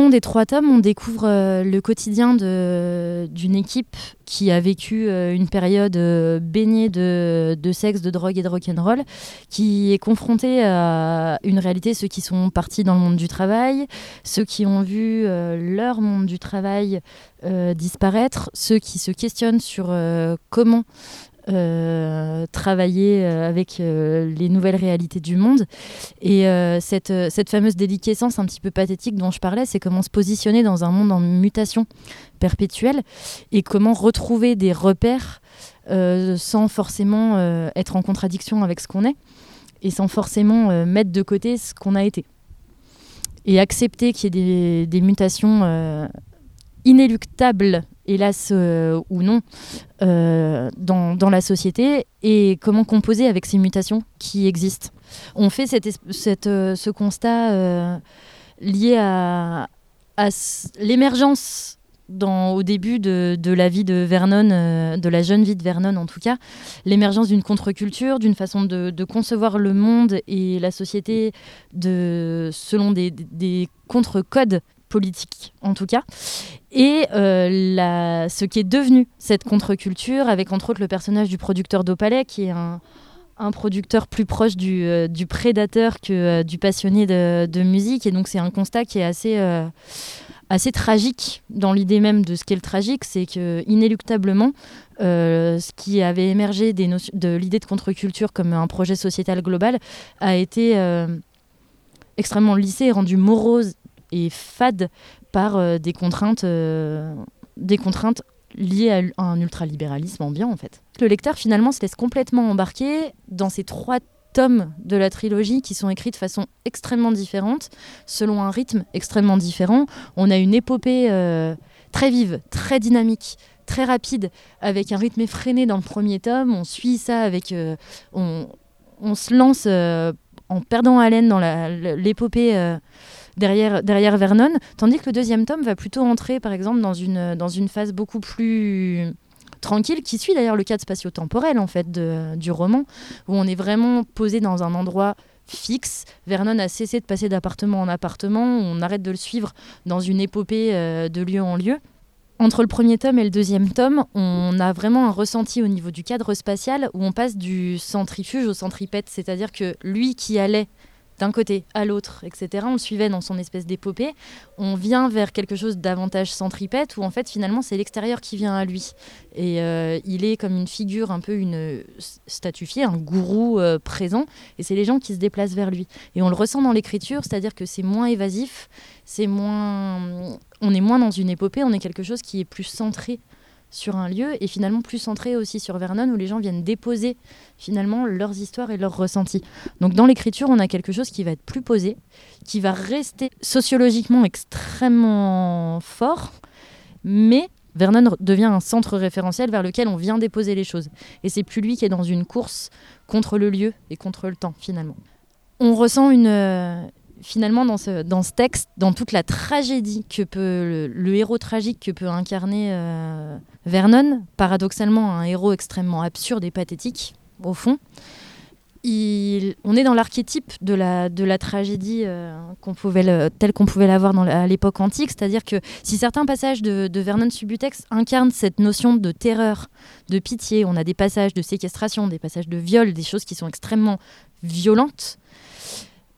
Long des trois tomes, on découvre euh, le quotidien d'une équipe qui a vécu euh, une période euh, baignée de, de, sexe, de drogue et de rock'n'roll, qui est confrontée à une réalité, ceux qui sont partis dans le monde du travail, ceux qui ont vu leur monde du travail disparaître, ceux qui se questionnent sur comment euh, travailler euh, avec euh, les nouvelles réalités du monde. Et cette, cette fameuse déliquescence un petit peu pathétique dont je parlais, c'est comment se positionner dans un monde en mutation perpétuelle et comment retrouver des repères sans forcément être en contradiction avec ce qu'on est et sans forcément mettre de côté ce qu'on a été. Et accepter qu'il y ait des, des mutations inéluctables hélas euh, ou non, euh, dans, dans, la société et comment composer avec ces mutations qui existent. On fait cette, cette, euh, ce constat lié à, à l'émergence dans, au début de, de, la vie de Vernon, de la jeune vie de Vernon en tout cas, l'émergence d'une contre-culture, d'une façon de, de, concevoir le monde et la société de, selon des, des contre-codes politique en tout cas, et euh, ce qui est devenu cette contre-culture, avec entre autres le personnage du producteur d'Opalais, qui est un, producteur plus proche du, euh, prédateur que euh, du passionné de, musique, et donc c'est un constat qui est assez, tragique dans l'idée même de ce qu'est le tragique, c'est que inéluctablement, ce qui avait émergé de l'idée de contre-culture comme un projet sociétal global a été extrêmement lissé et rendu morose et fade par euh, des contraintes, euh, des contraintes liées à, un ultralibéralisme ambiant en fait. Le lecteur finalement se laisse complètement embarquer dans ces trois tomes de la trilogie qui sont écrits de façon extrêmement différente, selon un rythme extrêmement différent. On a une épopée euh, très vive, très dynamique, très rapide, avec un rythme effréné dans le premier tome. On suit ça avec... on, on, se lance en perdant haleine dans l'épopée derrière, derrière Vernon, tandis que le deuxième tome va plutôt entrer, par exemple, dans une, dans une phase beaucoup plus tranquille, qui suit d'ailleurs le cadre spatio-temporel en fait du roman, où on est vraiment posé dans un endroit fixe. Vernon a cessé de passer d'appartement en appartement, on arrête de le suivre dans une épopée euh, de lieu en lieu. Entre le premier tome et le deuxième tome, on a vraiment un ressenti au niveau du cadre spatial où on passe du centrifuge au centripète, c'est-à-dire que lui qui allait d'un côté à l'autre, etc. On le suivait dans son espèce d'épopée. On vient vers quelque chose davantage centripète où en fait finalement c'est l'extérieur qui vient à lui. Et euh, il est comme une figure un peu une statufiée, un gourou euh, présent. Et c'est les gens qui se déplacent vers lui. Et on le ressent dans l'écriture, c'est-à-dire que c'est moins évasif, c'est moins, on est moins dans une épopée, on est quelque chose qui est plus centré sur un lieu et finalement plus centré aussi sur Vernon où les gens viennent déposer finalement leurs histoires et leurs ressentis. Donc dans l'écriture, on a quelque chose qui va être plus posé, qui va rester sociologiquement extrêmement fort, mais Vernon devient un centre référentiel vers lequel on vient déposer les choses. Et c'est plus lui qui est dans une course contre le lieu et contre le temps finalement. On ressent une, euh, finalement dans ce, texte, dans toute la tragédie que peut le, héros tragique que peut incarner euh, Vernon, paradoxalement un héros extrêmement absurde et pathétique au fond. On est dans l'archétype de la, tragédie euh, qu'on pouvait telle qu'on pouvait l'avoir à l'époque antique, c'est-à-dire que si certains passages de, Vernon Subutex incarnent cette notion de terreur, de pitié, on a des passages de séquestration, des passages de viol, des choses qui sont extrêmement violentes,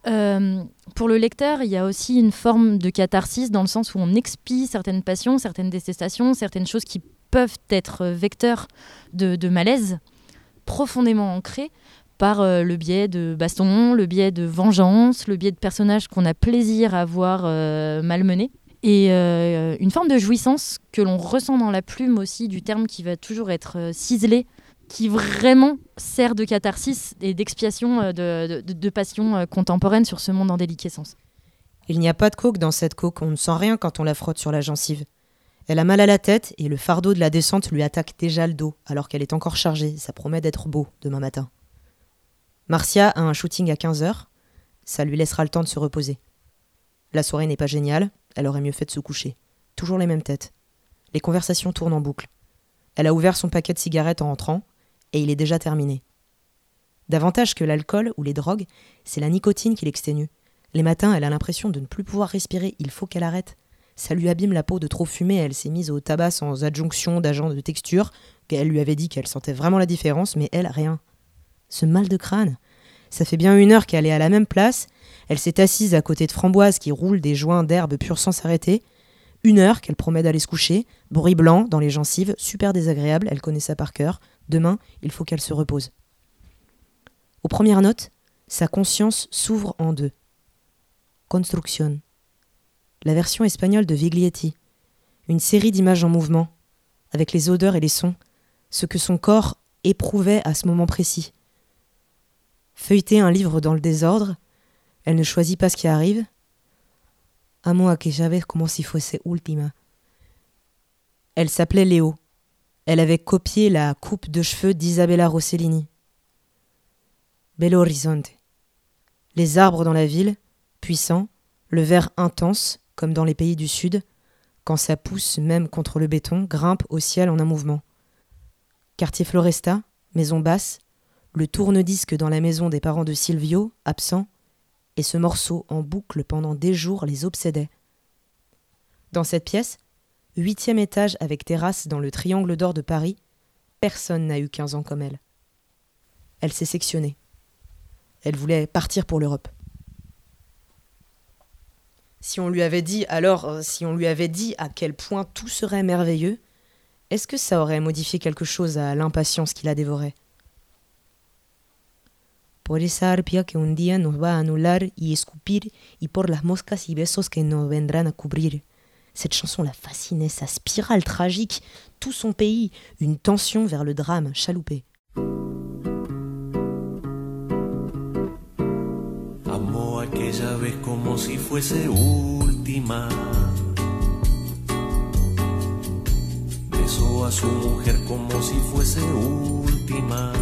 euh, pour le lecteur, il y a aussi une forme de catharsis dans le sens où on expie certaines passions, certaines détestations, certaines choses qui peuvent être vecteurs de, malaise profondément ancrés par euh, le biais de bastons, le biais de vengeance, le biais de personnages qu'on a plaisir à voir euh, malmenés. Et une forme de jouissance que l'on ressent dans la plume aussi du terme qui va toujours être ciselé qui vraiment sert de catharsis et d'expiation euh, de, passion euh, contemporaine sur ce monde en déliquescence. Il n'y a pas de coke dans cette coke, on ne sent rien quand on la frotte sur la gencive. Elle a mal à la tête et le fardeau de la descente lui attaque déjà le dos, alors qu'elle est encore chargée, ça promet d'être beau demain matin. Marcia a un shooting à 15h, ça lui laissera le temps de se reposer. La soirée n'est pas géniale, elle aurait mieux fait de se coucher. Toujours les mêmes têtes. Les conversations tournent en boucle. Elle a ouvert son paquet de cigarettes en rentrant, et il est déjà terminé. Davantage que l'alcool ou les drogues, c'est la nicotine qui l'exténue. Les matins, elle a l'impression de ne plus pouvoir respirer, il faut qu'elle arrête. Ça lui abîme la peau de trop fumer, elle s'est mise au tabac sans adjonction d'agent de texture, qu'elle lui avait dit qu'elle sentait vraiment la différence, mais elle, rien. Ce mal de crâne. Ça fait bien une heure qu'elle est à la même place, elle s'est assise à côté de Framboise qui roule des joints d'herbe pure sans s'arrêter. Une heure qu'elle promet d'aller se coucher, bruit blanc dans les gencives, super désagréable, elle connaît ça par cœur. Demain, il faut qu'elle se repose. Aux premières notes, sa conscience s'ouvre en deux. Construction. La version espagnole de Viglietti. Une série d'images en mouvement, avec les odeurs et les sons, ce que son corps éprouvait à ce moment précis. Feuilleter un livre dans le désordre, elle ne choisit pas ce qui arrive. Amo aquella como si fuese última. Elle s'appelait Léo. Elle avait copié la coupe de cheveux d'Isabella Rossellini. Belo Horizonte. Les arbres dans la ville, puissants, le vert intense, comme dans les pays du Sud, quand ça pousse même contre le béton, grimpe au ciel en un mouvement. Quartier Floresta, maison basse, le tourne-disque dans la maison des parents de Silvio, absent, et ce morceau en boucle pendant des jours les obsédait. Dans cette pièce, huitième étage avec terrasse dans le triangle d'or de Paris, personne n'a eu quinze ans comme elle. Elle s'est sectionnée. Elle voulait partir pour l'Europe. Si on lui avait dit alors, euh, si on lui avait dit à quel point tout serait merveilleux, est-ce que ça aurait modifié quelque chose à l'impatience qui la dévorait Por esa arpia que un día nos va a anular y escupir y por las moscas y besos que nos vendrán a cubrir. Cette chanson la fascinait, sa spirale tragique, tout son pays, une tension vers le drame chaloupé. Amó aquella vez como si fuese última. Besó a su mujer como si fuese última.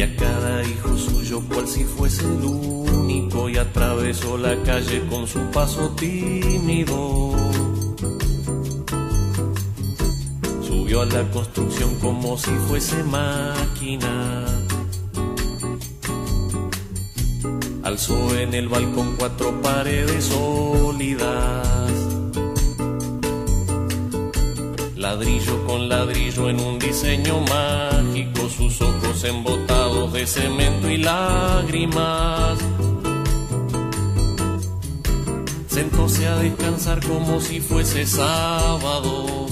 Y a cada hijo suyo cual si fuese el único y atravesó la calle con su paso tímido. Subió a la construcción como si fuese máquina. Alzó en el balcón cuatro paredes sólidas. Ladrillo con ladrillo en un diseño mágico, sus ojos embotados de cemento y lágrimas. Sentóse a descansar como si fuese sábado.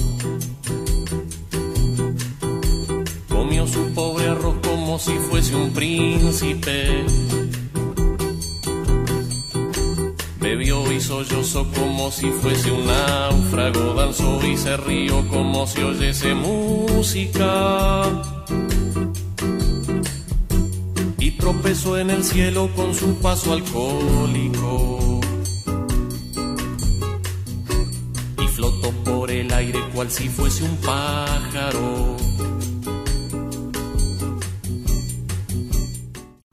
Comió su pobre arroz como si fuese un príncipe vio y sollozó como si fuese un náufrago, danzó y se rió como si oyese música. Tropezó en el cielo con su paso alcohólico. Y flotó por el aire cual si fuese un pájaro.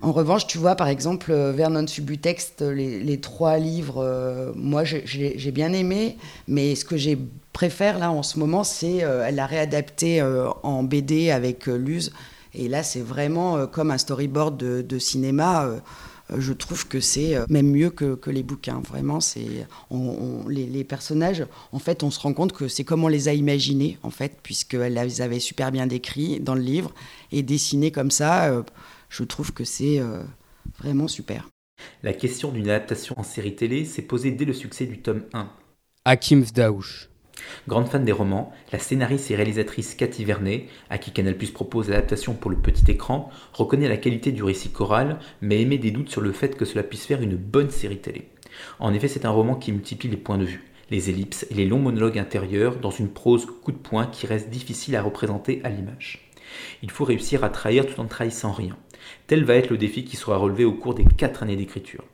En revanche, tu vois, par exemple, euh, Vernon Subutex, les, les trois livres, euh, moi j'ai- j'ai bien aimé, mais ce que j'ai préfère là en ce moment, c'est euh, elle l'a réadapté euh, en BD avec euh, Luz. Et là, c'est vraiment euh, comme un storyboard de, de cinéma. euh, euh, je trouve que c'est même mieux que, que les bouquins. Vraiment, c'est on- on- les, les personnages. En fait, on se rend compte que c'est comme on les a imaginés, en fait, puisqu'elle les avait super bien décrits dans le livre et dessinés comme ça. je trouve que c'est vraiment super. La question d'une adaptation en série télé s'est posée dès le succès du tome 1. Hakim Fdaouch. Grande fan des romans, la scénariste et réalisatrice Cathy Vernet, à qui Canal Plus propose l'adaptation pour le petit écran, reconnaît la qualité du récit choral, mais émet des doutes sur le fait que cela puisse faire une bonne série télé. En effet, c'est un roman qui multiplie les points de vue, les ellipses et les longs monologues intérieurs dans une prose coup de poing qui reste difficile à représenter à l'image. Il faut réussir à trahir tout en trahissant rien. Tel va être le défi qui sera relevé au cours des quatre années d'écriture.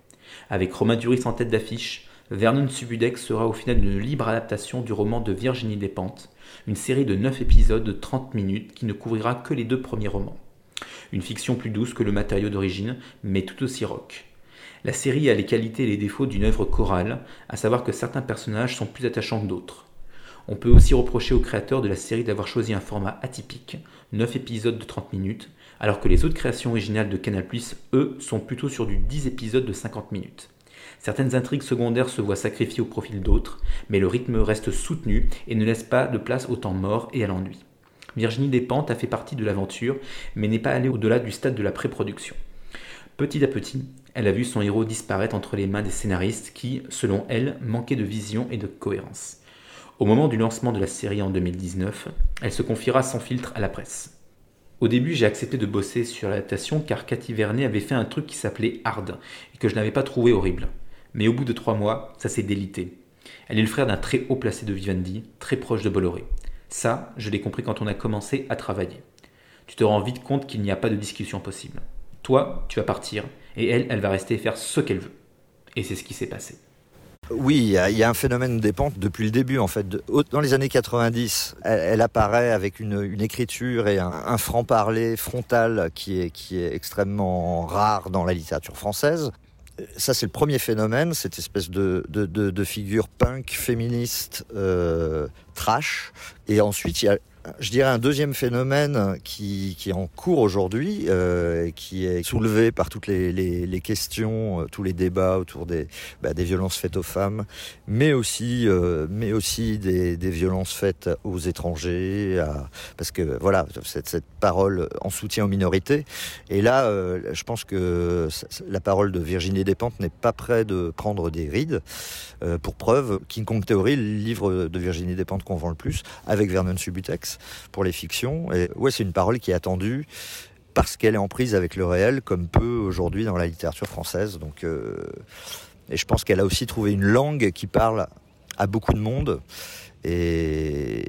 Avec Romain Duris en tête d'affiche, Vernon Subudex sera au final une libre adaptation du roman de Virginie Despentes, une série de 9 épisodes de 30 minutes qui ne couvrira que les deux premiers romans. Une fiction plus douce que le matériau d'origine, mais tout aussi rock. La série a les qualités et les défauts d'une œuvre chorale, à savoir que certains personnages sont plus attachants que d'autres. On peut aussi reprocher aux créateurs de la série d'avoir choisi un format atypique, 9 épisodes de 30 minutes, alors que les autres créations originales de Canal+, eux, sont plutôt sur du 10 épisodes de 50 minutes. Certaines intrigues secondaires se voient sacrifiées au profil d'autres, mais le rythme reste soutenu et ne laisse pas de place au temps mort et à l'ennui. Virginie Despentes a fait partie de l'aventure, mais n'est pas allée au-delà du stade de la pré-production. Petit à petit, elle a vu son héros disparaître entre les mains des scénaristes qui, selon elle, manquaient de vision et de cohérence. Au moment du lancement de la série en 2019, elle se confiera sans filtre à la presse. Au début, j'ai accepté de bosser sur l'adaptation car Cathy Vernet avait fait un truc qui s'appelait Hard et que je n'avais pas trouvé horrible. Mais au bout de trois mois, ça s'est délité. Elle est le frère d'un très haut placé de Vivendi, très proche de Bolloré. Ça, je l'ai compris quand on a commencé à travailler. Tu te rends vite compte qu'il n'y a pas de discussion possible. Toi, tu vas partir, et elle, elle va rester faire ce qu'elle veut. Et c'est ce qui s'est passé. Oui, il y, a, un phénomène de pente depuis le début en fait. Dans les années 90, elle, elle apparaît avec une, écriture et un, franc-parler frontal qui est extrêmement rare dans la littérature française. Ça, c'est le premier phénomène, cette espèce de, de, de, de figure punk, féministe, euh, trash. Et ensuite, il y a, je dirais, un deuxième phénomène qui, qui est en cours aujourd'hui, euh, qui est soulevé par toutes les, les, les questions, euh, tous les débats autour des, bah, des violences faites aux femmes, mais aussi, euh, mais aussi des, des violences faites aux étrangers, à- parce que voilà, cette, cette parole en soutien aux minorités. Et là, euh, je pense que la parole de Virginie Despentes n'est pas près de prendre des rides. Euh, pour preuve, King Kong le livre de Virginie Despentes qu'on vend le plus, avec Vernon Subutex pour les fictions. Ouais, c'est une parole qui est attendue parce qu'elle est en prise avec le réel, comme peu aujourd'hui dans la littérature française. Donc, euh, et je pense qu'elle a aussi trouvé une langue qui parle à beaucoup de monde et,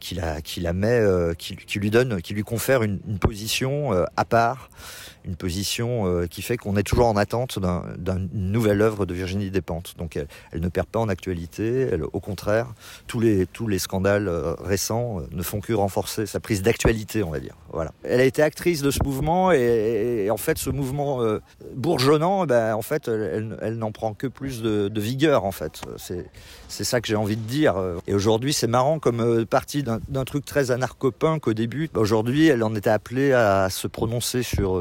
qui, la, met, euh, qui, lui donne, qui lui confère une, une position euh, à part, une position euh, qui fait qu'on est toujours en attente d'un- d'une nouvelle œuvre de Virginie Despentes. Donc elle, ne perd pas en actualité, au contraire, tous les, tous les scandales euh, récents euh, ne font que renforcer sa prise d'actualité, on va dire. Voilà. Elle a été actrice de ce mouvement et, en fait, ce mouvement bourgeonnant, ben, en fait, elle, elle- n'en prend que plus de, vigueur, en fait. C'est, ça que j'ai envie de dire. Et aujourd'hui, c'est marrant comme partie d'un, truc très anarcho-punk au début. Aujourd'hui, elle en était appelée à se prononcer sur,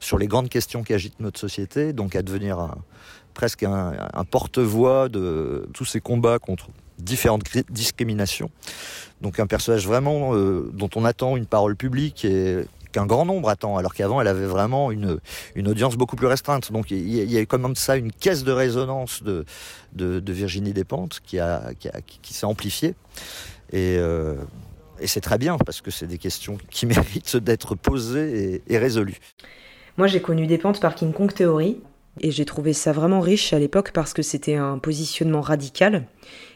sur les grandes questions qui agitent notre société, donc à devenir presque un, porte-voix de tous ces combats contre différentes cri- discriminations. Donc un personnage vraiment euh, dont on attend une parole publique et qu'un grand nombre attend, alors qu'avant elle avait vraiment une, audience beaucoup plus restreinte. Donc il y, a- a comme ça une caisse de résonance de, Virginie Despentes qui, s'est amplifiée. Et, euh, et c'est très bien parce que c'est des questions qui méritent d'être posées et résolues. Moi, j'ai connu Despentes par King Kong Theory. Et j'ai trouvé ça vraiment riche à l'époque parce que c'était un positionnement radical,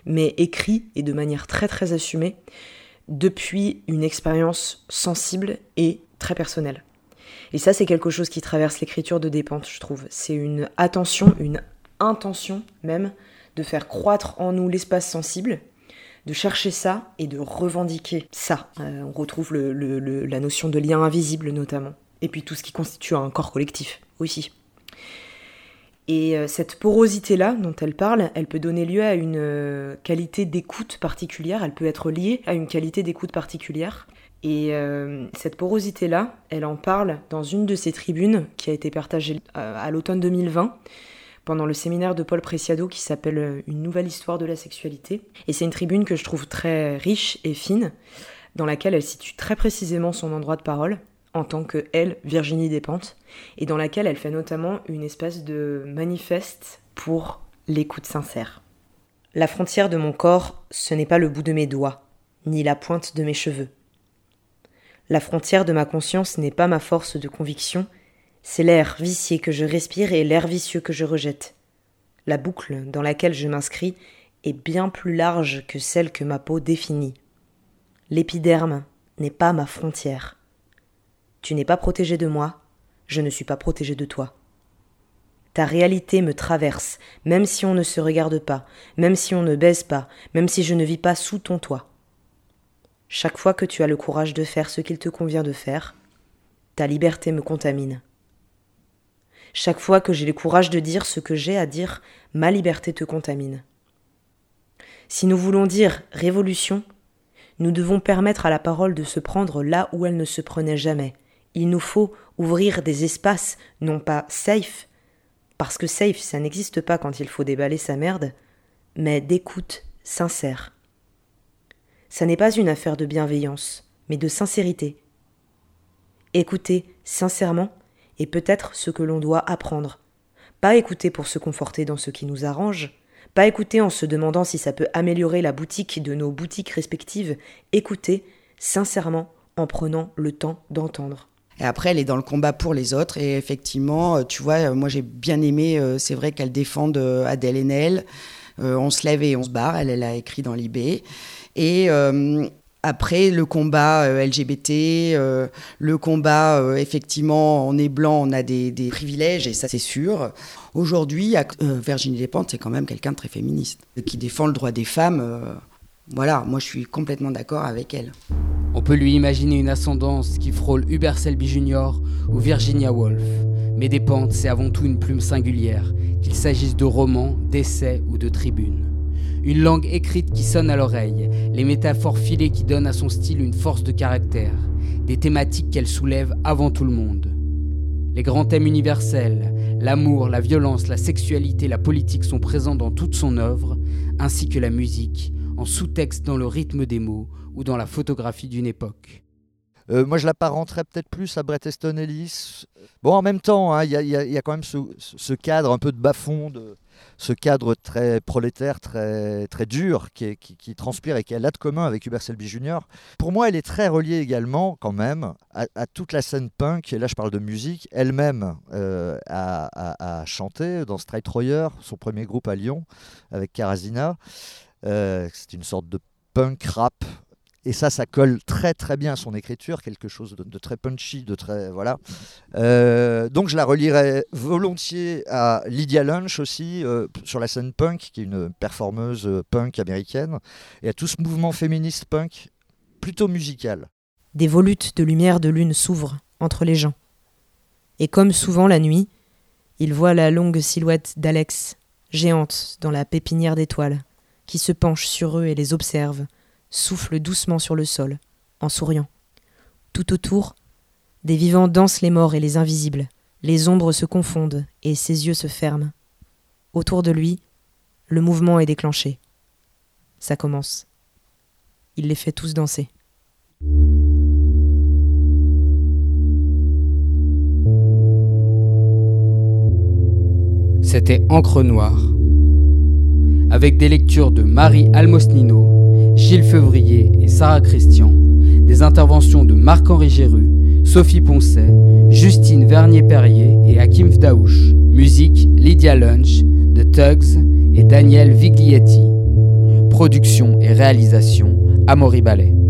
mais écrit et de manière très très assumée, depuis une expérience sensible et très personnelle. Et ça, c'est quelque chose qui traverse l'écriture de Dépente, je trouve. C'est une attention, une intention même, de faire croître en nous l'espace sensible, de chercher ça et de revendiquer ça. Euh, on retrouve la notion de lien invisible notamment, et puis tout ce qui constitue un corps collectif aussi. Et euh, cette porosité-là dont elle parle, elle peut donner lieu à une euh, qualité d'écoute particulière, elle peut être liée à une qualité d'écoute particulière. Et euh, cette porosité-là, elle en parle dans une de ses tribunes qui a été partagée à l'automne 2020 pendant le séminaire de Paul Preciado qui s'appelle Une nouvelle histoire de la sexualité. Et c'est une tribune que je trouve très riche et fine, dans laquelle elle situe très précisément son endroit de parole en tant que elle, Virginie Despentes, et dans laquelle elle fait notamment une espèce de manifeste pour l'écoute sincère. La frontière de mon corps, ce n'est pas le bout de mes doigts, ni la pointe de mes cheveux. La frontière de ma conscience n'est pas ma force de conviction, c'est l'air vicié que je respire et l'air vicieux que je rejette. La boucle dans laquelle je m'inscris est bien plus large que celle que ma peau définit. L'épiderme n'est pas ma frontière. Tu n'es pas protégé de moi, je ne suis pas protégé de toi. Ta réalité me traverse, même si on ne se regarde pas, même si on ne baise pas, même si je ne vis pas sous ton toit. Chaque fois que tu as le courage de faire ce qu'il te convient de faire, ta liberté me contamine. Chaque fois que j'ai le courage de dire ce que j'ai à dire, ma liberté te contamine. Si nous voulons dire révolution, nous devons permettre à la parole de se prendre là où elle ne se prenait jamais, il nous faut ouvrir des espaces, non pas safe, parce que safe, ça n'existe pas quand il faut déballer sa merde, mais d'écoute sincère. Ça n'est pas une affaire de bienveillance, mais de sincérité. Écouter sincèrement est peut-être ce que l'on doit apprendre. Pas écouter pour se conforter dans ce qui nous arrange, pas écouter en se demandant si ça peut améliorer la boutique de nos boutiques respectives, écouter sincèrement en prenant le temps d'entendre. Et après, elle est dans le combat pour les autres. Et effectivement, euh, tu vois, euh, moi j'ai bien aimé, euh, c'est vrai qu'elle défend Adèle Haenel. on se lève et on se barre, elle, elle a écrit dans l'IB. Et après, le combat LGBT, le combat, effectivement, on est blanc, on a des, des privilèges, et ça c'est sûr. Aujourd'hui, Virginie Despentes, c'est quand même quelqu'un de très féministe, qui défend le droit des femmes. Voilà, moi je suis complètement d'accord avec elle. On peut lui imaginer une ascendance qui frôle Hubert Selby Jr. ou Virginia Woolf. Mais Despentes, c'est avant tout une plume singulière, qu'il s'agisse de romans, d'essais ou de tribunes. Une langue écrite qui sonne à l'oreille, les métaphores filées qui donnent à son style une force de caractère, des thématiques qu'elle soulève avant tout le monde. Les grands thèmes universels, l'amour, la violence, la sexualité, la politique sont présents dans toute son œuvre, ainsi que la musique, sous-texte dans le rythme des mots ou dans la photographie d'une époque. Euh, moi, je l'apparenterais peut-être plus à Bret Easton Ellis. Bon, en même temps, hein, il y, a quand même ce, cadre un peu de bas-fond, de, ce cadre très prolétaire, très, très dur, qui, transpire et qui a là de commun avec Hubert Selby Jr. Pour moi, elle est très reliée également, quand même, à, toute la scène punk, et là je parle de musique, elle-même euh, a, chanté dans Straight Royer, son premier groupe à Lyon, avec Karazina. Euh, c'est une sorte de punk rap et ça, ça colle très très bien à son écriture, quelque chose de, très punchy, de très voilà. Euh, donc je la relierai volontiers à Lydia Lunch aussi euh, sur la scène punk, qui est une performeuse punk américaine, et à tout ce mouvement féministe punk plutôt musical. Des volutes de lumière de lune s'ouvrent entre les gens, et comme souvent la nuit, il voit la longue silhouette d'Alex, géante dans la pépinière d'étoiles, qui se penche sur eux et les observe souffle doucement sur le sol, en souriant. Tout autour, des vivants dansent les morts et les invisibles, les ombres se confondent et ses yeux se ferment. Autour de lui, le mouvement est déclenché. Ça commence. Il les fait tous danser. C'était Encre Noire, avec des lectures de Marie Almosnino, Gilles Fevrier et Sarah Christian, des interventions de Marc-Henri Géru, Sophie Poncet, Justine Vernier-Perrier et Hakim Fdaouche. Musique Lydia Lunch, de Tugs et Daniel Viglietti. Production et réalisation Amaury Ballet.